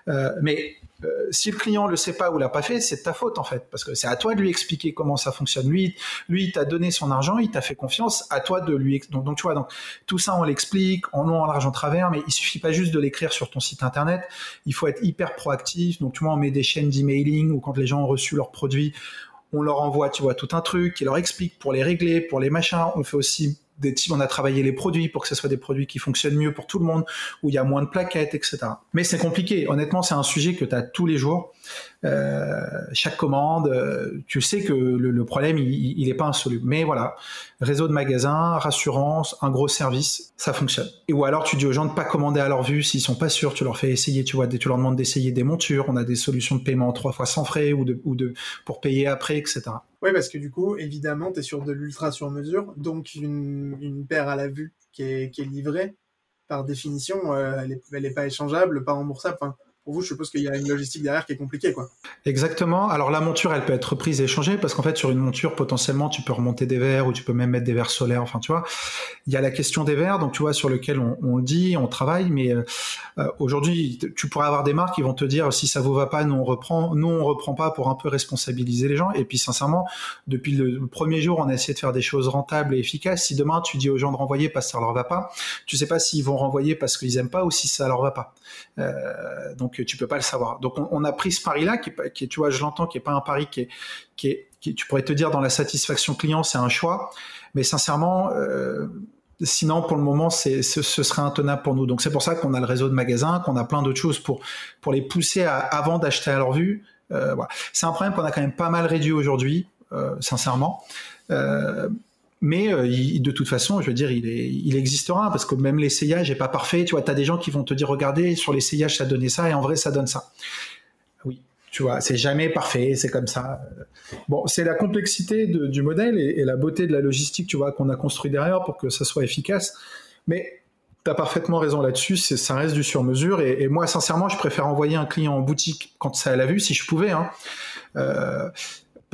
Speaker 1: Euh, mais euh, si le client le sait pas ou l'a pas fait, c'est de ta faute en fait, parce que c'est à toi de lui expliquer comment ça fonctionne. Lui, lui, il t'a donné son argent, il t'a fait confiance, à toi de lui. Donc, donc tu vois, donc tout ça on l'explique en long, en large, en travers, mais il suffit pas juste de l'écrire sur ton site internet. Il faut être hyper proactif. Donc tu vois, on met des chaînes d'emailing ou quand les gens ont reçu leurs produits, on leur envoie, tu vois, tout un truc, qui leur explique pour les régler, pour les machins. On fait aussi des types, on a travaillé les produits pour que ce soit des produits qui fonctionnent mieux pour tout le monde, où il y a moins de plaquettes, etc. Mais c'est compliqué. Honnêtement, c'est un sujet que tu as tous les jours. Euh, chaque commande, euh, tu sais que le, problème, il n'est pas insoluble. Mais voilà, réseau de magasins, rassurance, un gros service, ça fonctionne. Et ou alors tu dis aux gens de pas commander à leur vue s'ils sont pas sûrs, tu leur fais essayer, tu vois, tu leur demandes d'essayer des montures. On a des solutions de paiement trois fois sans frais ou de, ou de pour payer après, etc.
Speaker 2: Oui, parce que du coup, évidemment, tu es sur de l'ultra sur mesure, donc une, une, paire à la vue qui est, qui est livrée, par définition, euh, elle, est, elle est pas échangeable, pas remboursable. Enfin, pour vous, je suppose qu'il y a une logistique derrière qui est compliquée, quoi.
Speaker 1: Exactement. Alors la monture, elle peut être reprise et échangée parce qu'en fait, sur une monture, potentiellement, tu peux remonter des verres ou tu peux même mettre des verres solaires. Enfin, tu vois, il y a la question des verres, donc tu vois, sur lequel on, on dit, on travaille, mais euh, euh, aujourd'hui, tu pourrais avoir des marques qui vont te dire si ça vous va pas, nous on reprend, nous on reprend pas pour un peu responsabiliser les gens. Et puis sincèrement, depuis le premier jour, on a essayé de faire des choses rentables et efficaces. Si demain tu dis aux gens de renvoyer parce que ça leur va pas, tu sais pas s'ils vont renvoyer parce qu'ils aiment pas ou si ça leur va pas. Euh, donc tu peux pas le savoir. Donc on, a pris ce pari-là, qui, qui, tu vois, je l'entends, qui est pas un pari qui est, qui est, qui, tu pourrais te dire dans la satisfaction client, c'est un choix, mais sincèrement. Euh, sinon, pour le moment, c'est, ce, serait intenable pour nous. Donc, c'est pour ça qu'on a le réseau de magasins, qu'on a plein d'autres choses pour, pour les pousser avant d'acheter à leur vue. Euh. C'est un problème qu'on a quand même pas mal réduit aujourd'hui, euh, sincèrement. Mais de toute façon, je veux dire, il, est, il existera parce que même l'essayage n'est pas parfait. Tu vois, tu as des gens qui vont te dire, regardez, sur l'essayage, ça donnait ça et en vrai, ça donne ça. Oui, tu vois, c'est jamais parfait, c'est comme ça. Bon, c'est la complexité du modèle et, la beauté de la logistique, tu vois, qu'on a construit derrière pour que ça soit efficace. Mais tu as parfaitement raison là-dessus, ça reste du sur-mesure. Et, moi, sincèrement, je préfère envoyer un client en boutique quand ça l'a vu, si je pouvais. Hein. Euh,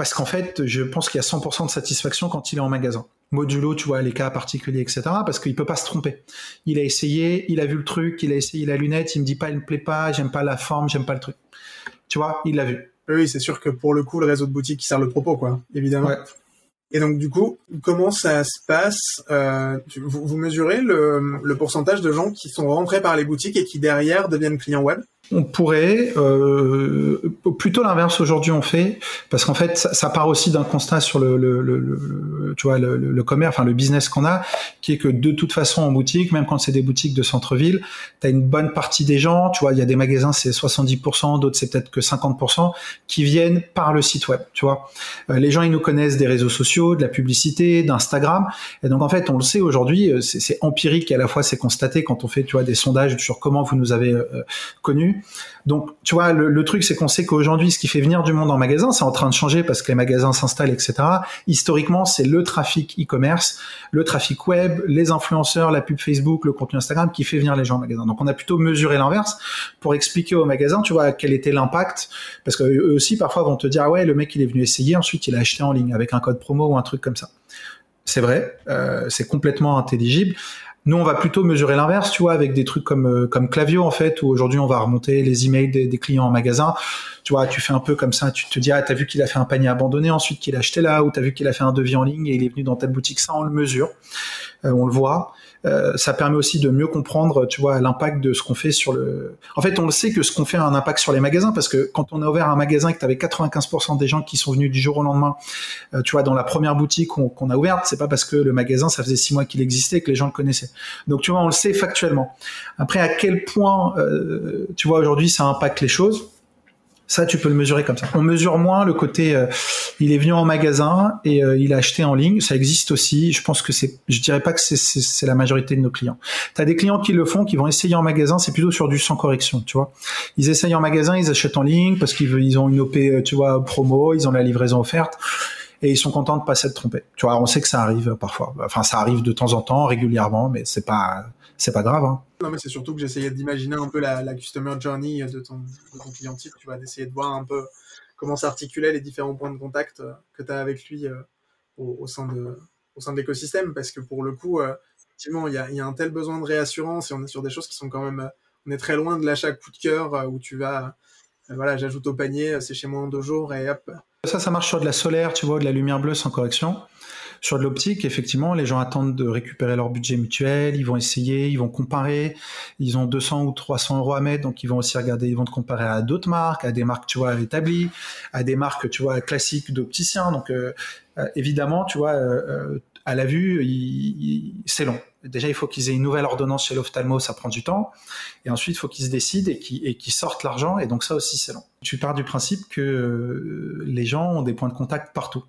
Speaker 1: parce qu'en fait, je pense qu'il y a 100% de satisfaction quand il est en magasin. Modulo, tu vois, les cas particuliers, etc. Parce qu'il peut pas se tromper. Il a essayé, il a vu le truc, il a essayé la lunette, il me dit pas, il me plaît pas, j'aime pas la forme, j'aime pas le truc. Tu vois, il l'a vu.
Speaker 2: Oui, c'est sûr que pour le coup, le réseau de boutiques qui sert le propos, quoi, évidemment. Et donc du coup, comment ça se passe euh, vous, vous, mesurez le, le, pourcentage de gens qui sont rentrés par les boutiques et qui derrière deviennent clients web?
Speaker 1: On pourrait euh, plutôt l'inverse aujourd'hui on fait parce qu'en fait ça, part aussi d'un constat sur le, le, le, tu vois le, le, commerce enfin le business qu'on a qui est que de toute façon en boutique même quand c'est des boutiques de centre-ville tu as une bonne partie des gens tu vois il y a des magasins c'est 70% d'autres c'est peut-être que 50% qui viennent par le site web tu vois. Euh, les gens ils nous connaissent des réseaux sociaux de la publicité d'Instagram et donc en fait on le sait aujourd'hui euh, c'est empirique et à la fois c'est constaté quand on fait tu vois des sondages sur comment vous nous avez euh, connus donc, tu vois, le, truc, c'est qu'on sait qu'aujourd'hui, ce qui fait venir du monde en magasin, c'est en train de changer parce que les magasins s'installent, etc. Historiquement, c'est le trafic e-commerce, le trafic web, les influenceurs, la pub Facebook, le contenu Instagram qui fait venir les gens en magasin. Donc, on a plutôt mesuré l'inverse pour expliquer aux magasins, tu vois, quel était l'impact. Parce qu'eux aussi, parfois, vont te dire, ah ouais, le mec, il est venu essayer, ensuite, il a acheté en ligne avec un code promo ou un truc comme ça. C'est vrai, euh, c'est complètement intelligible. Nous, on va plutôt mesurer l'inverse, tu vois, avec des trucs comme euh, comme Clavio en fait, où aujourd'hui on va remonter les emails des, des, clients en magasin. Tu vois, tu fais un peu comme ça, tu te dis ah t'as vu qu'il a fait un panier abandonné, ensuite qu'il a acheté là, ou t'as vu qu'il a fait un devis en ligne et il est venu dans telle boutique. Ça, on le mesure, euh, on le voit. Euh, ça permet aussi de mieux comprendre, tu vois, l'impact de ce qu'on fait sur le. En fait, on le sait que ce qu'on fait a un impact sur les magasins parce que quand on a ouvert un magasin et que tu avais 95% des gens qui sont venus du jour au lendemain, euh, tu vois, dans la première boutique qu'on a ouverte, c'est pas parce que le magasin ça faisait six mois qu'il existait que les gens le connaissaient. Donc tu vois, on le sait factuellement. Après, à quel point, euh, tu vois, aujourd'hui ça impacte les choses? Ça, tu peux le mesurer comme ça. On mesure moins le côté, euh, il est venu en magasin et euh, il a acheté en ligne. Ça existe aussi. Je pense que c'est, je dirais pas que c'est la majorité de nos clients. Tu as des clients qui le font, qui vont essayer en magasin. C'est plutôt sur du sans correction, tu vois. Ils essayent en magasin, ils achètent en ligne parce qu'ils ils ont une OP, euh, tu vois, promo, ils ont la livraison offerte et ils sont contents de pas s'être trompés. Tu vois, on sait que ça arrive parfois. Enfin, ça arrive de temps en temps, régulièrement, mais c'est pas, c'est pas grave. Hein.
Speaker 2: Non, mais c'est surtout que j'essayais d'imaginer un peu la, customer journey de ton, client type, tu vois, d'essayer de voir un peu comment s'articulaient les différents points de contact euh, que tu as avec lui euh, au, sein de, au sein de l'écosystème, parce que pour le coup, euh, effectivement, il y a, y a, un tel besoin de réassurance et on est sur des choses qui sont quand même, on est très loin de l'achat coup de cœur où tu vas, voilà, j'ajoute au panier, c'est chez moi en deux jours et hop.
Speaker 1: Ça, ça marche sur de la solaire, tu vois, de la lumière bleue sans correction. Sur de l'optique, effectivement, les gens attendent de récupérer leur budget mutuel, ils vont essayer, ils vont comparer, ils ont 200 ou 300 euros à mettre, donc ils vont aussi regarder, ils vont te comparer à d'autres marques, à des marques, tu vois, établies, à des marques, tu vois, classiques d'opticiens. Donc, euh, euh, évidemment, tu vois, euh, à la vue, c'est long. Déjà, il faut qu'ils aient une nouvelle ordonnance chez l'ophtalmo, ça prend du temps. Et ensuite, il faut qu'ils se décident et qu'ils sortent l'argent. Et donc, ça aussi, c'est long. Tu pars du principe que les gens ont des points de contact partout.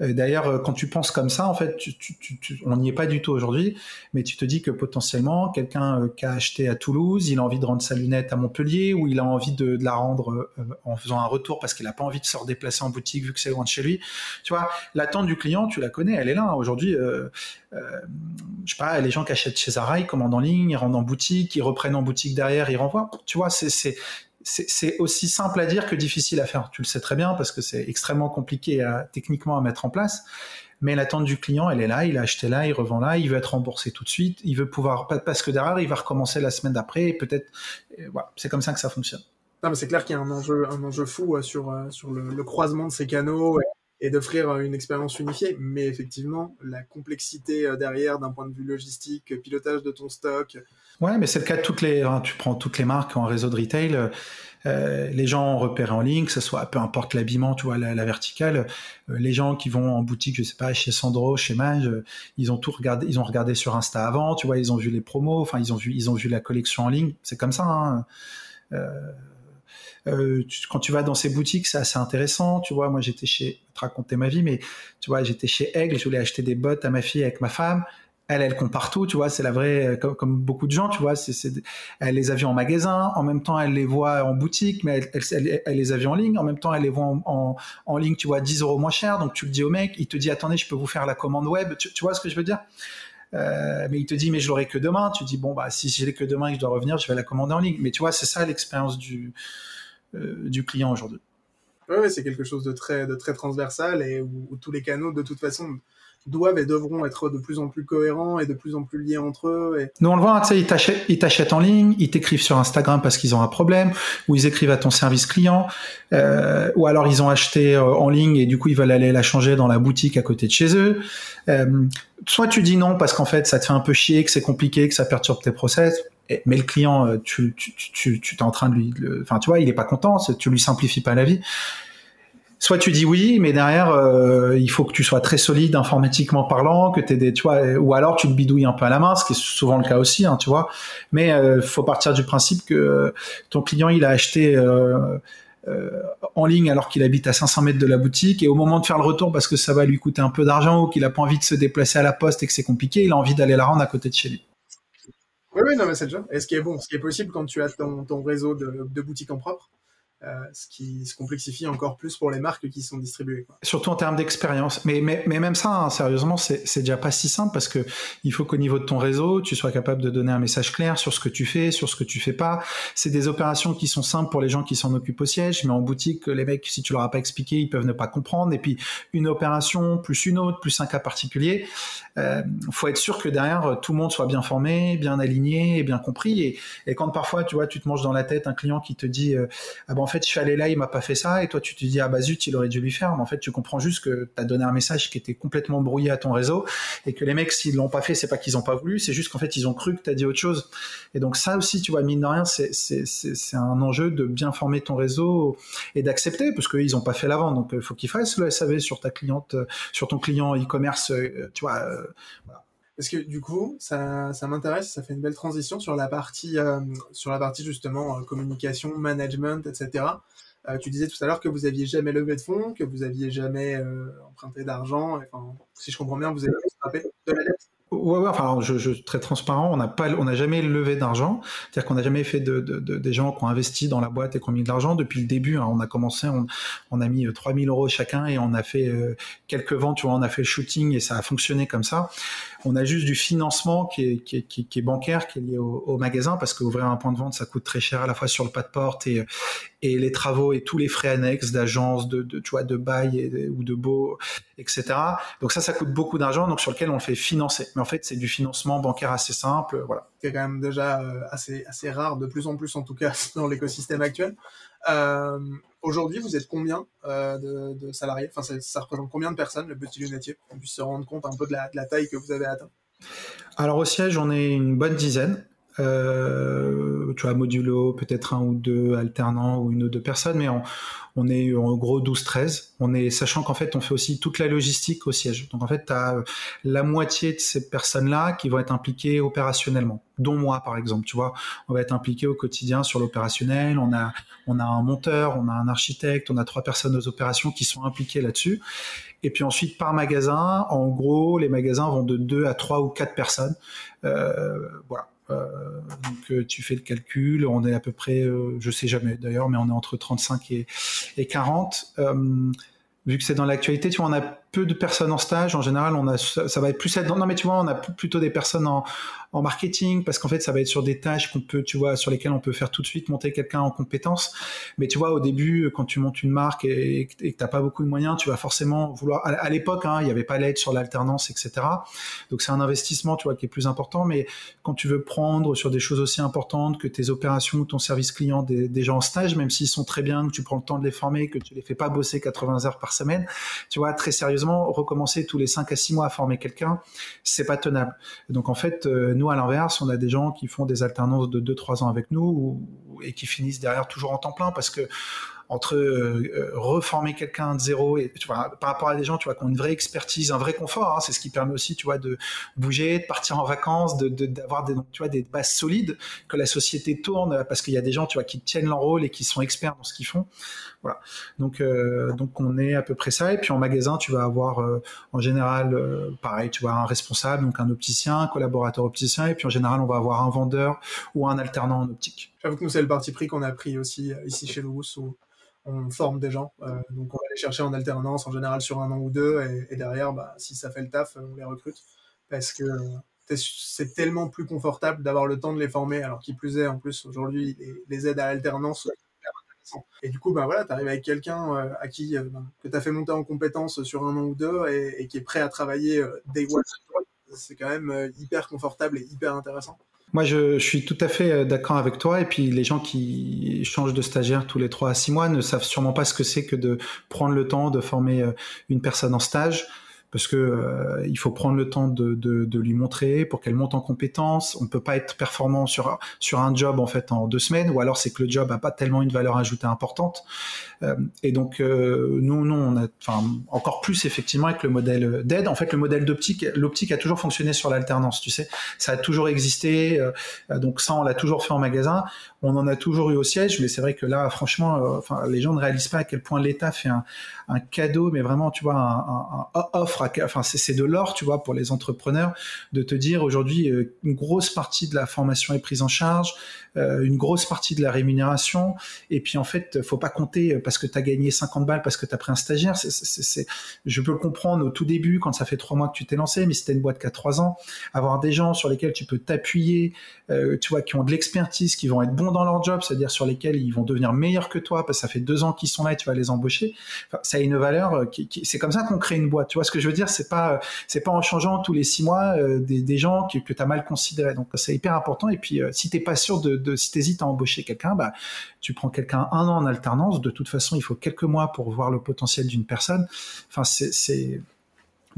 Speaker 1: Euh, d'ailleurs, euh, quand tu penses comme ça, en fait, on n'y est pas du tout aujourd'hui, mais tu te dis que potentiellement, quelqu'un euh, qui a acheté à Toulouse, il a envie de rendre sa lunette à Montpellier, ou il a envie de, la rendre en faisant un retour parce qu'il n'a pas envie de se redéplacer en boutique vu que c'est loin de chez lui. Tu vois, l'attente du client, tu la connais, elle est là. Aujourd'hui, euh, je sais pas, les gens qui achètent chez Zara, ils commandent en ligne, ils rendent en boutique, ils reprennent en boutique derrière, ils renvoient. Tu vois, c'est c'est aussi simple à dire que difficile à faire. Tu le sais très bien parce que c'est extrêmement compliqué techniquement à mettre en place. Mais l'attente du client, elle est là, il a acheté là, il revend là, il veut être remboursé tout de suite, il veut pouvoir, parce que derrière, il va recommencer la semaine d'après, peut-être, voilà, c'est comme ça que ça fonctionne.
Speaker 2: Non, mais c'est clair qu'il y a un enjeu, un enjeu fou euh, sur, euh, sur le, croisement de ces canaux d'offrir euh, une expérience unifiée. Mais effectivement, la complexité derrière d'un point de vue logistique, pilotage de ton stock,
Speaker 1: Ouais, mais c'est le cas de toutes les. Hein, tu prends toutes les marques en réseau de retail. Euh, les gens repérés en ligne, que ce soit peu importe l'habillement, tu vois, la, verticale. Euh, les gens qui vont en boutique, je sais pas, chez Sandro, chez Mage, euh, ils ont tout regardé, ils ont regardé sur Insta avant, tu vois, ils ont vu les promos, enfin, ils ont vu, ils ont vu la collection en ligne. C'est comme ça. Hein. Quand tu vas dans ces boutiques, c'est assez intéressant. Tu vois, moi j'étais chez, te raconter ma vie, mais tu vois, j'étais chez Aigle, je voulais acheter des bottes à ma fille avec ma femme. Elle, elle compare tout, tu vois, c'est la vraie, comme, beaucoup de gens, tu vois, elle les a vus en magasin, en même temps elle les voit en boutique, mais elle, les a vus en ligne, en même temps elle les voit en, ligne, tu vois, 10 euros moins cher, donc tu le dis au mec, il te dit, attendez, je peux vous faire la commande web, tu, vois ce que je veux dire? Euh, mais il te dit mais je l'aurai que demain. Tu dis bon bah si je l'ai que demain et que je dois revenir, je vais la commander en ligne. Mais tu vois c'est ça l'expérience du euh, du client aujourd'hui.
Speaker 2: Oui, c'est quelque chose de très de très transversal et où, tous les canaux de toute façon doivent et devront être de plus en plus cohérents et de plus en plus liés entre eux. Et...
Speaker 1: Nous, on le voit, sais, ils t'achètent en ligne, ils t'écrivent sur Instagram parce qu'ils ont un problème, ou ils écrivent à ton service client, euh, ou alors ils ont acheté euh, en ligne et du coup, ils veulent aller la changer dans la boutique à côté de chez eux. Euh, soit tu dis non parce qu'en fait, ça te fait un peu chier, que c'est compliqué, que ça perturbe tes process, mais le client, tu, tu, tu, tu es en train de lui, enfin, tu vois, il est pas content, tu lui simplifies pas la vie soit tu dis oui, mais derrière, euh, il faut que tu sois très solide informatiquement parlant, que tu des, tu vois, ou alors tu le bidouilles un peu à la main, ce qui est souvent le cas aussi, hein, tu vois. Mais euh, faut partir du principe que ton client, il a acheté euh, euh, en ligne alors qu'il habite à 500 mètres de la boutique, et au moment de faire le retour, parce que ça va lui coûter un peu d'argent ou qu'il a pas envie de se déplacer à la poste et que c'est compliqué, il a envie d'aller la rendre à côté de chez lui.
Speaker 2: Oui, non, mais c'est déjà. Et ce qui est bon, ce qui est possible quand tu as ton, réseau de boutiques en propre, euh, ce qui se complexifie encore plus pour les marques qui sont distribuées.
Speaker 1: Surtout en termes d'expérience. Mais, mais, mais, même ça, hein, sérieusement, c'est déjà pas si simple parce que il faut qu'au niveau de ton réseau, tu sois capable de donner un message clair sur ce que tu fais, sur ce que tu fais pas. C'est des opérations qui sont simples pour les gens qui s'en occupent au siège, mais en boutique, les mecs, si tu leur as pas expliqué, ils peuvent ne pas comprendre. Et puis, une opération plus une autre, plus un cas particulier, euh, faut être sûr que derrière, tout le monde soit bien formé, bien aligné et bien compris. Et, quand parfois, tu vois, tu te manges dans la tête un client qui te dit, euh, ah ben, en fait, je suis allé là, il m'a pas fait ça, et toi, tu te dis, ah bah zut, il aurait dû lui faire. Mais en fait, tu comprends juste que tu as donné un message qui était complètement brouillé à ton réseau, et que les mecs, s'ils l'ont pas fait, c'est pas qu'ils ont pas voulu, c'est juste qu'en fait, ils ont cru que tu as dit autre chose. Et donc, ça aussi, tu vois, mine de rien, c'est, c'est, un enjeu de bien former ton réseau et d'accepter, parce qu'ils ont pas fait l'avant. Donc, il faut qu'ils fassent le SAV sur ta cliente, sur ton client e-commerce, euh, tu vois. Euh.
Speaker 2: Parce que du coup, ça, ça m'intéresse, ça fait une belle transition sur la partie, euh, sur la partie justement euh, communication, management, etc. Euh, tu disais tout à l'heure que vous aviez jamais levé de fonds, que vous aviez jamais emprunté d'argent. Enfin, si je comprends bien, vous avez frappé de la dette.
Speaker 1: Ouais, ouais, enfin, je, je très transparent. On n'a pas, on n'a jamais levé d'argent. C'est-à-dire qu'on n'a jamais fait de, de, de, des gens qui ont investi dans la boîte et qui ont mis de l'argent depuis le début. Hein. On a commencé, on, on a mis 3000 euh, euros chacun et on a fait euh, quelques ventes. Tu vois, on a fait le shooting et ça a fonctionné comme ça. On a juste du financement qui est, qui est, qui bancaire, qui est lié au, au magasin parce qu'ouvrir un point de vente, ça coûte très cher à la fois sur le pas de porte et, et les travaux et tous les frais annexes d'agence, de, de, tu vois, de bail ou de beau, etc. Donc ça, ça coûte beaucoup d'argent, donc sur lequel on fait financer. Mais en fait, c'est du financement bancaire assez simple, voilà.
Speaker 2: C'est quand même déjà euh, assez, assez rare, de plus en plus en tout cas, <laughs> dans l'écosystème actuel. Euh, Aujourd'hui, vous êtes combien euh, de, salariés? Enfin, ça, représente combien de personnes, le petit lunetier, qu'on puisse se rendre compte un peu de la, de la taille que vous avez atteint
Speaker 1: Alors au siège, on est une bonne dizaine. Euh, tu vois, modulo, peut-être un ou deux alternants ou une ou deux personnes, mais on, on est en gros 12-13. On est, sachant qu'en fait, on fait aussi toute la logistique au siège. Donc en fait, tu as la moitié de ces personnes-là qui vont être impliquées opérationnellement, dont moi par exemple. Tu vois, on va être impliqué au quotidien sur l'opérationnel. On a, on a un monteur, on a un architecte, on a trois personnes aux opérations qui sont impliquées là-dessus. Et puis ensuite, par magasin, en gros, les magasins vont de deux à trois ou quatre personnes. Euh, voilà. Euh, donc euh, tu fais le calcul, on est à peu près, euh, je sais jamais d'ailleurs, mais on est entre 35 et, et 40 vu que c'est dans l'actualité, tu vois, on a peu de personnes en stage. En général, on a, ça, va être plus être, non, mais tu vois, on a plutôt des personnes en, marketing parce qu'en fait, ça va être sur des tâches qu'on peut, tu vois, sur lesquelles on peut faire tout de suite monter quelqu'un en compétence. Mais tu vois, au début, quand tu montes une marque et, et que t'as pas beaucoup de moyens, tu vas forcément vouloir. À, l'époque, hein, il n'y avait pas l'aide sur l'alternance, etc. Donc c'est un investissement, tu vois, qui est plus important. Mais quand tu veux prendre sur des choses aussi importantes que tes opérations ou ton service client des, gens en stage, même s'ils sont très bien, que tu prends le temps de les former, que tu les fais pas bosser 80 heures par semaine, tu vois, très sérieusement, recommencer tous les 5 à 6 mois à former quelqu'un, c'est pas tenable. Donc en fait, euh, nous, à l'inverse, on a des gens qui font des alternances de 2-3 ans avec nous et qui finissent derrière toujours en temps plein parce que entre reformer quelqu'un de zéro et tu vois, par rapport à des gens, tu vois, qui ont une vraie expertise, un vrai confort. Hein, c'est ce qui permet aussi, tu vois, de bouger, de partir en vacances, de d'avoir des, tu vois, des bases solides, que la société tourne, parce qu'il y a des gens, tu vois, qui tiennent leur rôle et qui sont experts dans ce qu'ils font. Voilà. Donc, euh, donc on est à peu près ça. Et puis en magasin, tu vas avoir euh, en général, euh, pareil, tu vois, un responsable, donc un opticien, un collaborateur opticien. Et puis en général, on va avoir un vendeur ou un alternant en optique.
Speaker 2: J'avoue que nous, c'est le parti pris qu'on a pris aussi ici chez Louis où on forme des gens. donc on va les chercher en alternance, en général sur un an ou deux. Et, derrière, bah, si ça fait le taf, on les recrute. Parce que c'est tellement plus confortable d'avoir le temps de les former, alors qui plus est, en plus, aujourd'hui, les, aides à l'alternance et du coup, ben voilà, tu arrives avec quelqu'un euh, à qui euh, ben, que tu as fait monter en compétence sur un an ou deux et, qui est prêt à travailler euh, day one. C'est quand même hyper confortable et hyper intéressant.
Speaker 1: Moi, je, suis tout à fait d'accord avec toi. Et puis, les gens qui changent de stagiaire tous les trois à six mois ne savent sûrement pas ce que c'est que de prendre le temps de former une personne en stage parce que euh, il faut prendre le temps de, de, de lui montrer pour qu'elle monte en compétences. On ne peut pas être performant sur sur un job en fait en deux semaines, ou alors c'est que le job a pas tellement une valeur ajoutée importante. Euh, et donc euh, nous, nous, on a, enfin encore plus effectivement avec le modèle d'aide. En fait, le modèle d'optique, l'optique a toujours fonctionné sur l'alternance. Tu sais, ça a toujours existé. Euh, donc ça, on l'a toujours fait en magasin. On en a toujours eu au siège, mais c'est vrai que là, franchement, euh, enfin, les gens ne réalisent pas à quel point l'État fait un, un, cadeau, mais vraiment, tu vois, un, un, offre, enfin, c'est de l'or, tu vois, pour les entrepreneurs, de te dire aujourd'hui, euh, une grosse partie de la formation est prise en charge, une grosse partie de la rémunération, et puis en fait, faut pas compter parce que tu as gagné 50 balles parce que tu as pris un stagiaire. je peux le comprendre au tout début, quand ça fait trois mois que tu t'es lancé, mais c'était une boîte qui a trois ans, avoir des gens sur lesquels tu peux t'appuyer, tu vois, qui ont de l'expertise, qui vont être bons dans leur job, c'est-à-dire sur lesquels ils vont devenir meilleurs que toi parce que ça fait deux ans qu'ils sont là et tu vas les embaucher. ça a une valeur euh, qui, c'est comme ça qu'on crée une boîte. Tu vois ce que je veux dire? C'est pas c'est pas en changeant tous les six mois euh, des, gens que, que tu as mal considérés. Donc c'est hyper important. Et puis euh, si t'es pas sûr de si t'hésites à embaucher quelqu'un, bah tu prends quelqu'un un an en alternance. De toute façon, il faut quelques mois pour voir le potentiel d'une personne. Enfin c'est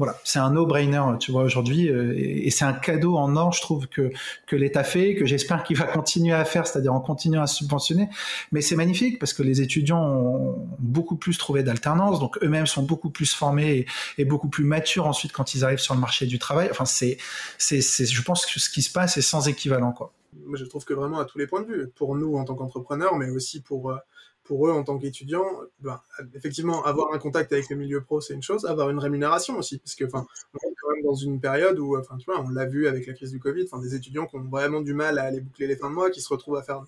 Speaker 1: voilà, c'est un no-brainer, tu vois, aujourd'hui, euh, et, c'est un cadeau en or, je trouve, que, que l'État fait, que j'espère qu'il va <laughs> continuer à faire, c'est-à-dire en continuant à subventionner. Mais c'est magnifique parce que les étudiants ont beaucoup plus trouvé d'alternance, donc eux-mêmes sont beaucoup plus formés et, beaucoup plus matures ensuite quand ils arrivent sur le marché du travail. Enfin, c'est, je pense que ce qui se passe est sans équivalent, quoi.
Speaker 2: Moi, je trouve que vraiment à tous les points de vue, pour nous en tant qu'entrepreneurs, mais aussi pour, euh, pour eux en tant qu'étudiants, ben, effectivement, avoir un contact avec le milieu pro, c'est une chose, avoir une rémunération aussi, parce que, enfin, on est quand même dans une période où, enfin, tu vois, on l'a vu avec la crise du Covid, enfin, des étudiants qui ont vraiment du mal à aller boucler les fins de mois, qui se retrouvent à faire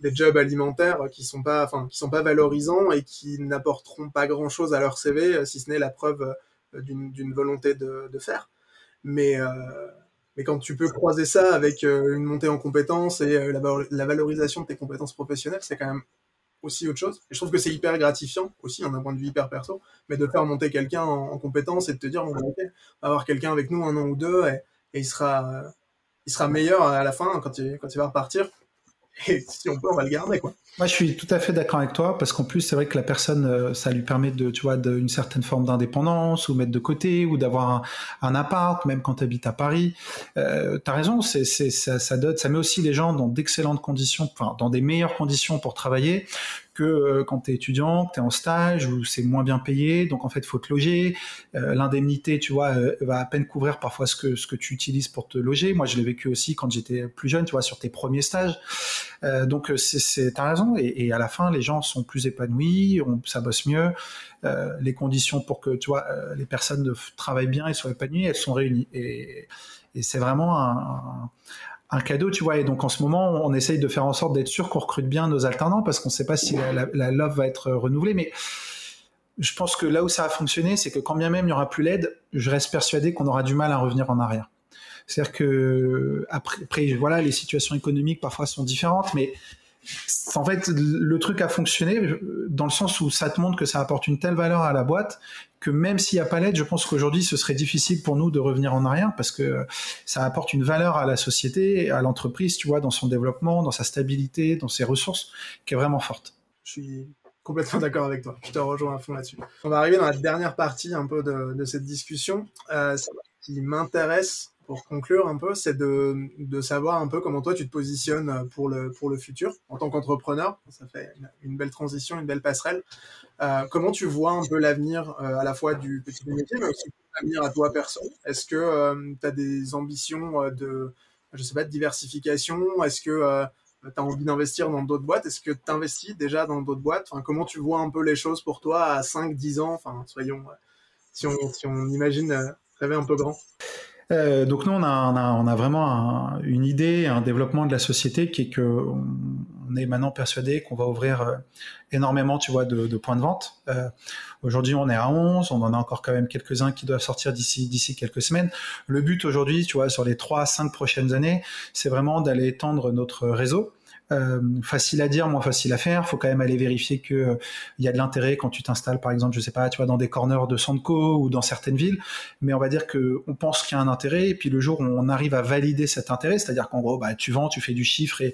Speaker 2: des jobs alimentaires qui sont pas, enfin, qui sont pas valorisants et qui n'apporteront pas grand chose à leur CV, si ce n'est la preuve euh, d'une volonté de, de, faire. Mais, euh, mais quand tu peux croiser ça avec euh, une montée en compétences et la, la valorisation de tes compétences professionnelles, c'est quand même aussi autre chose. Je trouve que c'est hyper gratifiant aussi, en un point de vue hyper perso, mais de faire monter quelqu'un en, compétence et de te dire, bon, bah, ok, avoir quelqu'un avec nous un an ou deux et, il sera, il sera meilleur à la fin quand il, quand il va repartir. Et si on peut, on va le garder.
Speaker 1: Moi, je suis tout à fait d'accord avec toi parce qu'en plus, c'est vrai que la personne, euh, ça lui permet de, tu vois, d'une certaine forme d'indépendance ou mettre de côté ou d'avoir un, appart, même quand tu habites à Paris. Euh, tu as raison, ça, ça, ça met aussi les gens dans d'excellentes conditions, enfin, dans des meilleures conditions pour travailler que euh, quand tu es étudiant, que tu es en stage, où c'est moins bien payé, donc en fait, il faut te loger. Euh, l'indemnité, tu vois, euh, va à peine couvrir parfois ce que, ce que tu utilises pour te loger. Moi, je l'ai vécu aussi quand j'étais plus jeune, tu vois, sur tes premiers stages. donc, c'est, t'as raison. Et, à la fin, les gens sont plus épanouis, ça bosse mieux. les conditions pour que, tu vois, les personnes travaillent bien et soient épanouies, elles sont réunies. Et, c'est vraiment un cadeau, tu vois. Et donc en ce moment, on essaye de faire en sorte d'être sûr qu'on recrute bien nos alternants parce qu'on ne sait pas si la, la, love va être renouvelée. Mais je pense que là où ça a fonctionné, c'est que quand bien même il n'y aura plus l'aide, je reste persuadé qu'on aura du mal à revenir en arrière. C'est-à-dire que après, après, voilà, les situations économiques parfois sont différentes, mais en fait, le truc a fonctionné dans le sens où ça te montre que ça apporte une telle valeur à la boîte que même s'il n'y a pas l'aide, je pense qu'aujourd'hui, ce serait difficile pour nous de revenir en arrière parce que ça apporte une valeur à la société, à l'entreprise, tu vois, dans son développement, dans sa stabilité, dans ses ressources, qui est vraiment forte.
Speaker 2: Je suis complètement d'accord avec toi. Je te rejoins à fond là-dessus. On va arriver dans la dernière partie un peu de, cette discussion. Euh, qui m'intéresse, pour conclure un peu, c'est de, savoir un peu comment toi tu te positionnes pour le, pour le futur en tant qu'entrepreneur. Ça fait une, belle transition, une belle passerelle. Euh, comment tu vois un peu l'avenir euh, à la fois du petit métier, mais aussi l'avenir à toi perso? Est-ce que euh, tu as des ambitions de, je sais pas, de diversification? Est-ce que tu as envie d'investir dans d'autres boîtes? Est-ce que tu investis déjà dans d'autres boîtes? Enfin, Comment tu vois un peu les choses pour toi à 5-10 ans? Enfin, soyons, si on, si on imagine rêver un peu grand.
Speaker 1: Euh, donc nous, on a, on a, vraiment une idée, un développement de la société qui est que on est maintenant persuadé qu'on va ouvrir euh, énormément, tu vois, de, de points de vente. Euh, aujourd'hui, on est à 11, on en a encore quand même quelques-uns qui doivent sortir d'ici d'ici quelques semaines. Le but aujourd'hui, tu vois, sur les 3 à 5 prochaines années, c'est vraiment d'aller étendre notre réseau. Euh, facile à dire, moins facile à faire. Faut quand même aller vérifier que il euh, y a de l'intérêt quand tu t'installes, par exemple, je sais pas, tu vois, dans des corners de Sandco ou dans certaines villes. Mais on va dire que on pense qu'il y a un intérêt, et puis le jour où on arrive à valider cet intérêt, c'est-à-dire qu'en gros, bah, tu vends, tu fais du chiffre, et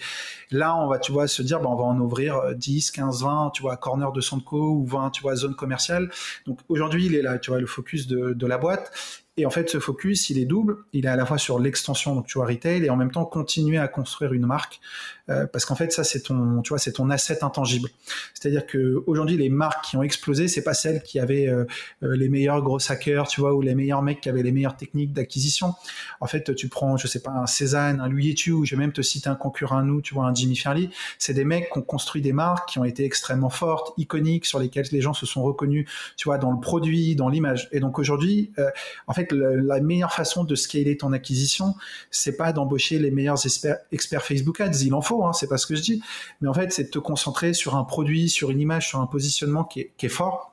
Speaker 1: là, on va, tu vois, se dire, bah, on va en ouvrir 10, 15, 20, tu vois, corner de Sandco ou 20, tu vois, zone commerciale. Donc aujourd'hui, il est là, tu vois, le focus de, de la boîte. Et en fait, ce focus, il est double. Il est à la fois sur l'extension, donc tu vois, retail, et en même temps continuer à construire une marque, euh, parce qu'en fait, ça, c'est ton, tu vois, c'est ton asset intangible. C'est-à-dire que aujourd'hui, les marques qui ont explosé, c'est pas celles qui avaient euh, euh, les meilleurs gros hackers, tu vois, ou les meilleurs mecs qui avaient les meilleures techniques d'acquisition. En fait, tu prends, je sais pas, un Cézanne, un Louis Etu, ou je vais même te citer un concurrent à nous, tu vois, un Jimmy Fairley. C'est des mecs qui ont construit des marques qui ont été extrêmement fortes, iconiques, sur lesquelles les gens se sont reconnus, tu vois, dans le produit, dans l'image. Et donc aujourd'hui, en fait la meilleure façon de scaler ton acquisition, c'est pas d'embaucher les meilleurs experts, Facebook Ads. Il en faut, hein, c'est pas ce que je dis. Mais en fait, c'est de te concentrer sur un produit, sur une image, sur un positionnement qui est fort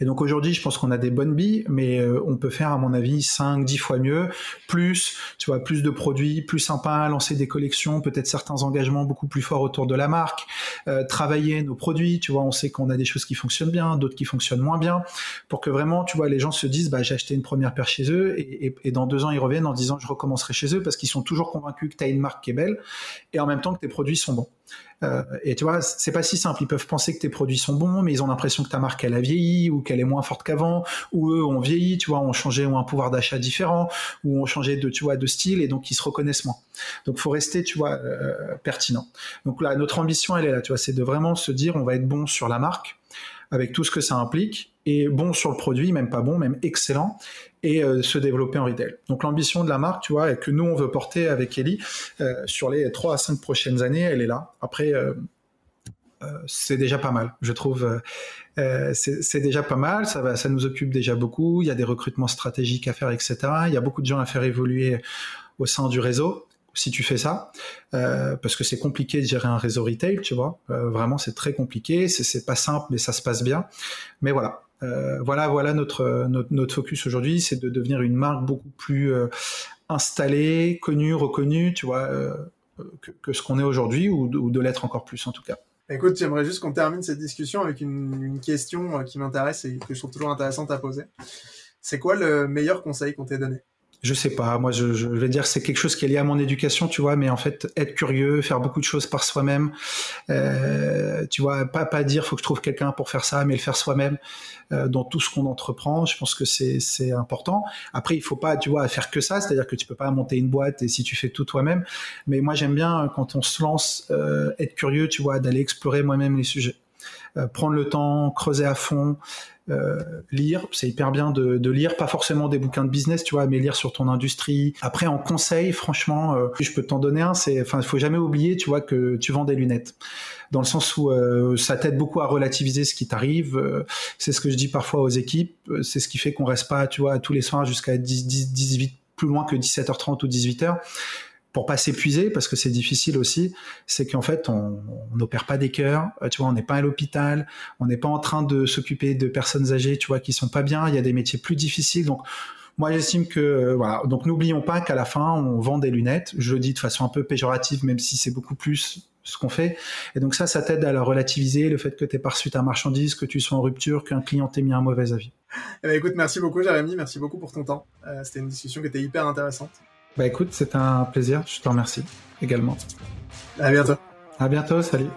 Speaker 1: et donc aujourd'hui, je pense qu'on a des bonnes billes, mais euh, on peut faire, à mon avis, 5, 10 fois mieux, plus, tu vois, plus de produits, plus sympa, lancer des collections, peut-être certains engagements beaucoup plus forts autour de la marque, euh, travailler nos produits, tu vois, on sait qu'on a des choses qui fonctionnent bien, d'autres qui fonctionnent moins bien, pour que vraiment, tu vois, les gens se disent, bah, j'ai acheté une première paire chez eux, et, et, dans deux ans, ils reviennent en disant, je recommencerai chez eux, parce qu'ils sont toujours convaincus que tu as une marque qui est belle, et en même temps que tes produits sont bons. Euh, et tu vois, c'est pas si simple. Ils peuvent penser que tes produits sont bons, mais ils ont l'impression que ta marque elle a vieilli ou qu'elle est moins forte qu'avant, ou eux ont vieilli, tu vois, ont changé, ont un pouvoir d'achat différent, ou ont changé de, tu vois, de style et donc ils se reconnaissent moins. Donc faut rester, tu vois, euh, pertinent. Donc là, notre ambition elle est là, tu vois, c'est de vraiment se dire on va être bon sur la marque avec tout ce que ça implique bon sur le produit, même pas bon, même excellent, et euh, se développer en retail. Donc l'ambition de la marque, tu vois, et que nous on veut porter avec Ellie euh, sur les 3 à 5 prochaines années, elle est là. Après, euh, c'est déjà pas mal, je trouve. c'est déjà pas mal, ça, va, ça nous occupe déjà beaucoup. Il y a des recrutements stratégiques à faire, etc. Il y a beaucoup de gens à faire évoluer au sein du réseau si tu fais ça, parce que c'est compliqué de gérer un réseau retail, tu vois. Vraiment, c'est très compliqué, c'est pas simple, mais ça se passe bien. Mais voilà, euh, voilà, voilà notre, notre, focus aujourd'hui, c'est de devenir une marque beaucoup plus installée, connue, reconnue, tu vois, que, ce qu'on est aujourd'hui, ou, de l'être encore plus en tout cas.
Speaker 2: Écoute, j'aimerais juste qu'on termine cette discussion avec une, une question qui m'intéresse et que je trouve toujours intéressante à poser. C'est quoi le meilleur conseil qu'on t'ait donné?
Speaker 1: Je sais pas, moi je, je vais dire c'est quelque chose qui est lié à mon éducation, tu vois, mais en fait être curieux, faire beaucoup de choses par soi-même, euh, tu vois, pas pas dire faut que je trouve quelqu'un pour faire ça, mais le faire soi-même euh, dans tout ce qu'on entreprend, je pense que c'est important. Après il faut pas, tu vois, faire que ça, c'est-à-dire que tu peux pas monter une boîte et si tu fais tout toi-même, mais moi j'aime bien quand on se lance euh, être curieux, tu vois, d'aller explorer moi-même les sujets. Euh, prendre le temps, creuser à fond, lire, c'est hyper bien de, lire, pas forcément des bouquins de business, tu vois, mais lire sur ton industrie. Après, en conseil, franchement, euh, je peux t'en donner un. C'est, enfin, il faut jamais oublier, tu vois, que tu vends des lunettes, dans le sens où ça t'aide beaucoup à relativiser ce qui t'arrive. c'est ce que je dis parfois aux équipes. C'est ce qui fait qu'on reste pas, tu vois, tous les soirs jusqu'à 10, 10, 18 plus loin que 17h30 ou 18h pour pas s'épuiser parce que c'est difficile aussi, c'est qu'en fait on n'opère pas des cœurs, euh, tu vois, on n'est pas à l'hôpital, on n'est pas en train de s'occuper de personnes âgées, tu vois, qui sont pas bien. Il y a des métiers plus difficiles, donc moi j'estime que euh, voilà. Donc n'oublions pas qu'à la fin on vend des lunettes. Je le dis de façon un peu péjorative, même si c'est beaucoup plus ce qu'on fait. Et donc ça, ça t'aide à la relativiser, le fait que tu pas reçu ta marchandise, que tu sois en rupture, qu'un client t'ait mis un mauvais avis.
Speaker 2: Eh ben, écoute, merci beaucoup Jérémy, merci beaucoup pour ton temps. Euh, c'était une discussion qui était hyper intéressante.
Speaker 1: Bah écoute, c'est un plaisir, je te remercie également.
Speaker 2: À bientôt.
Speaker 1: À bientôt, salut.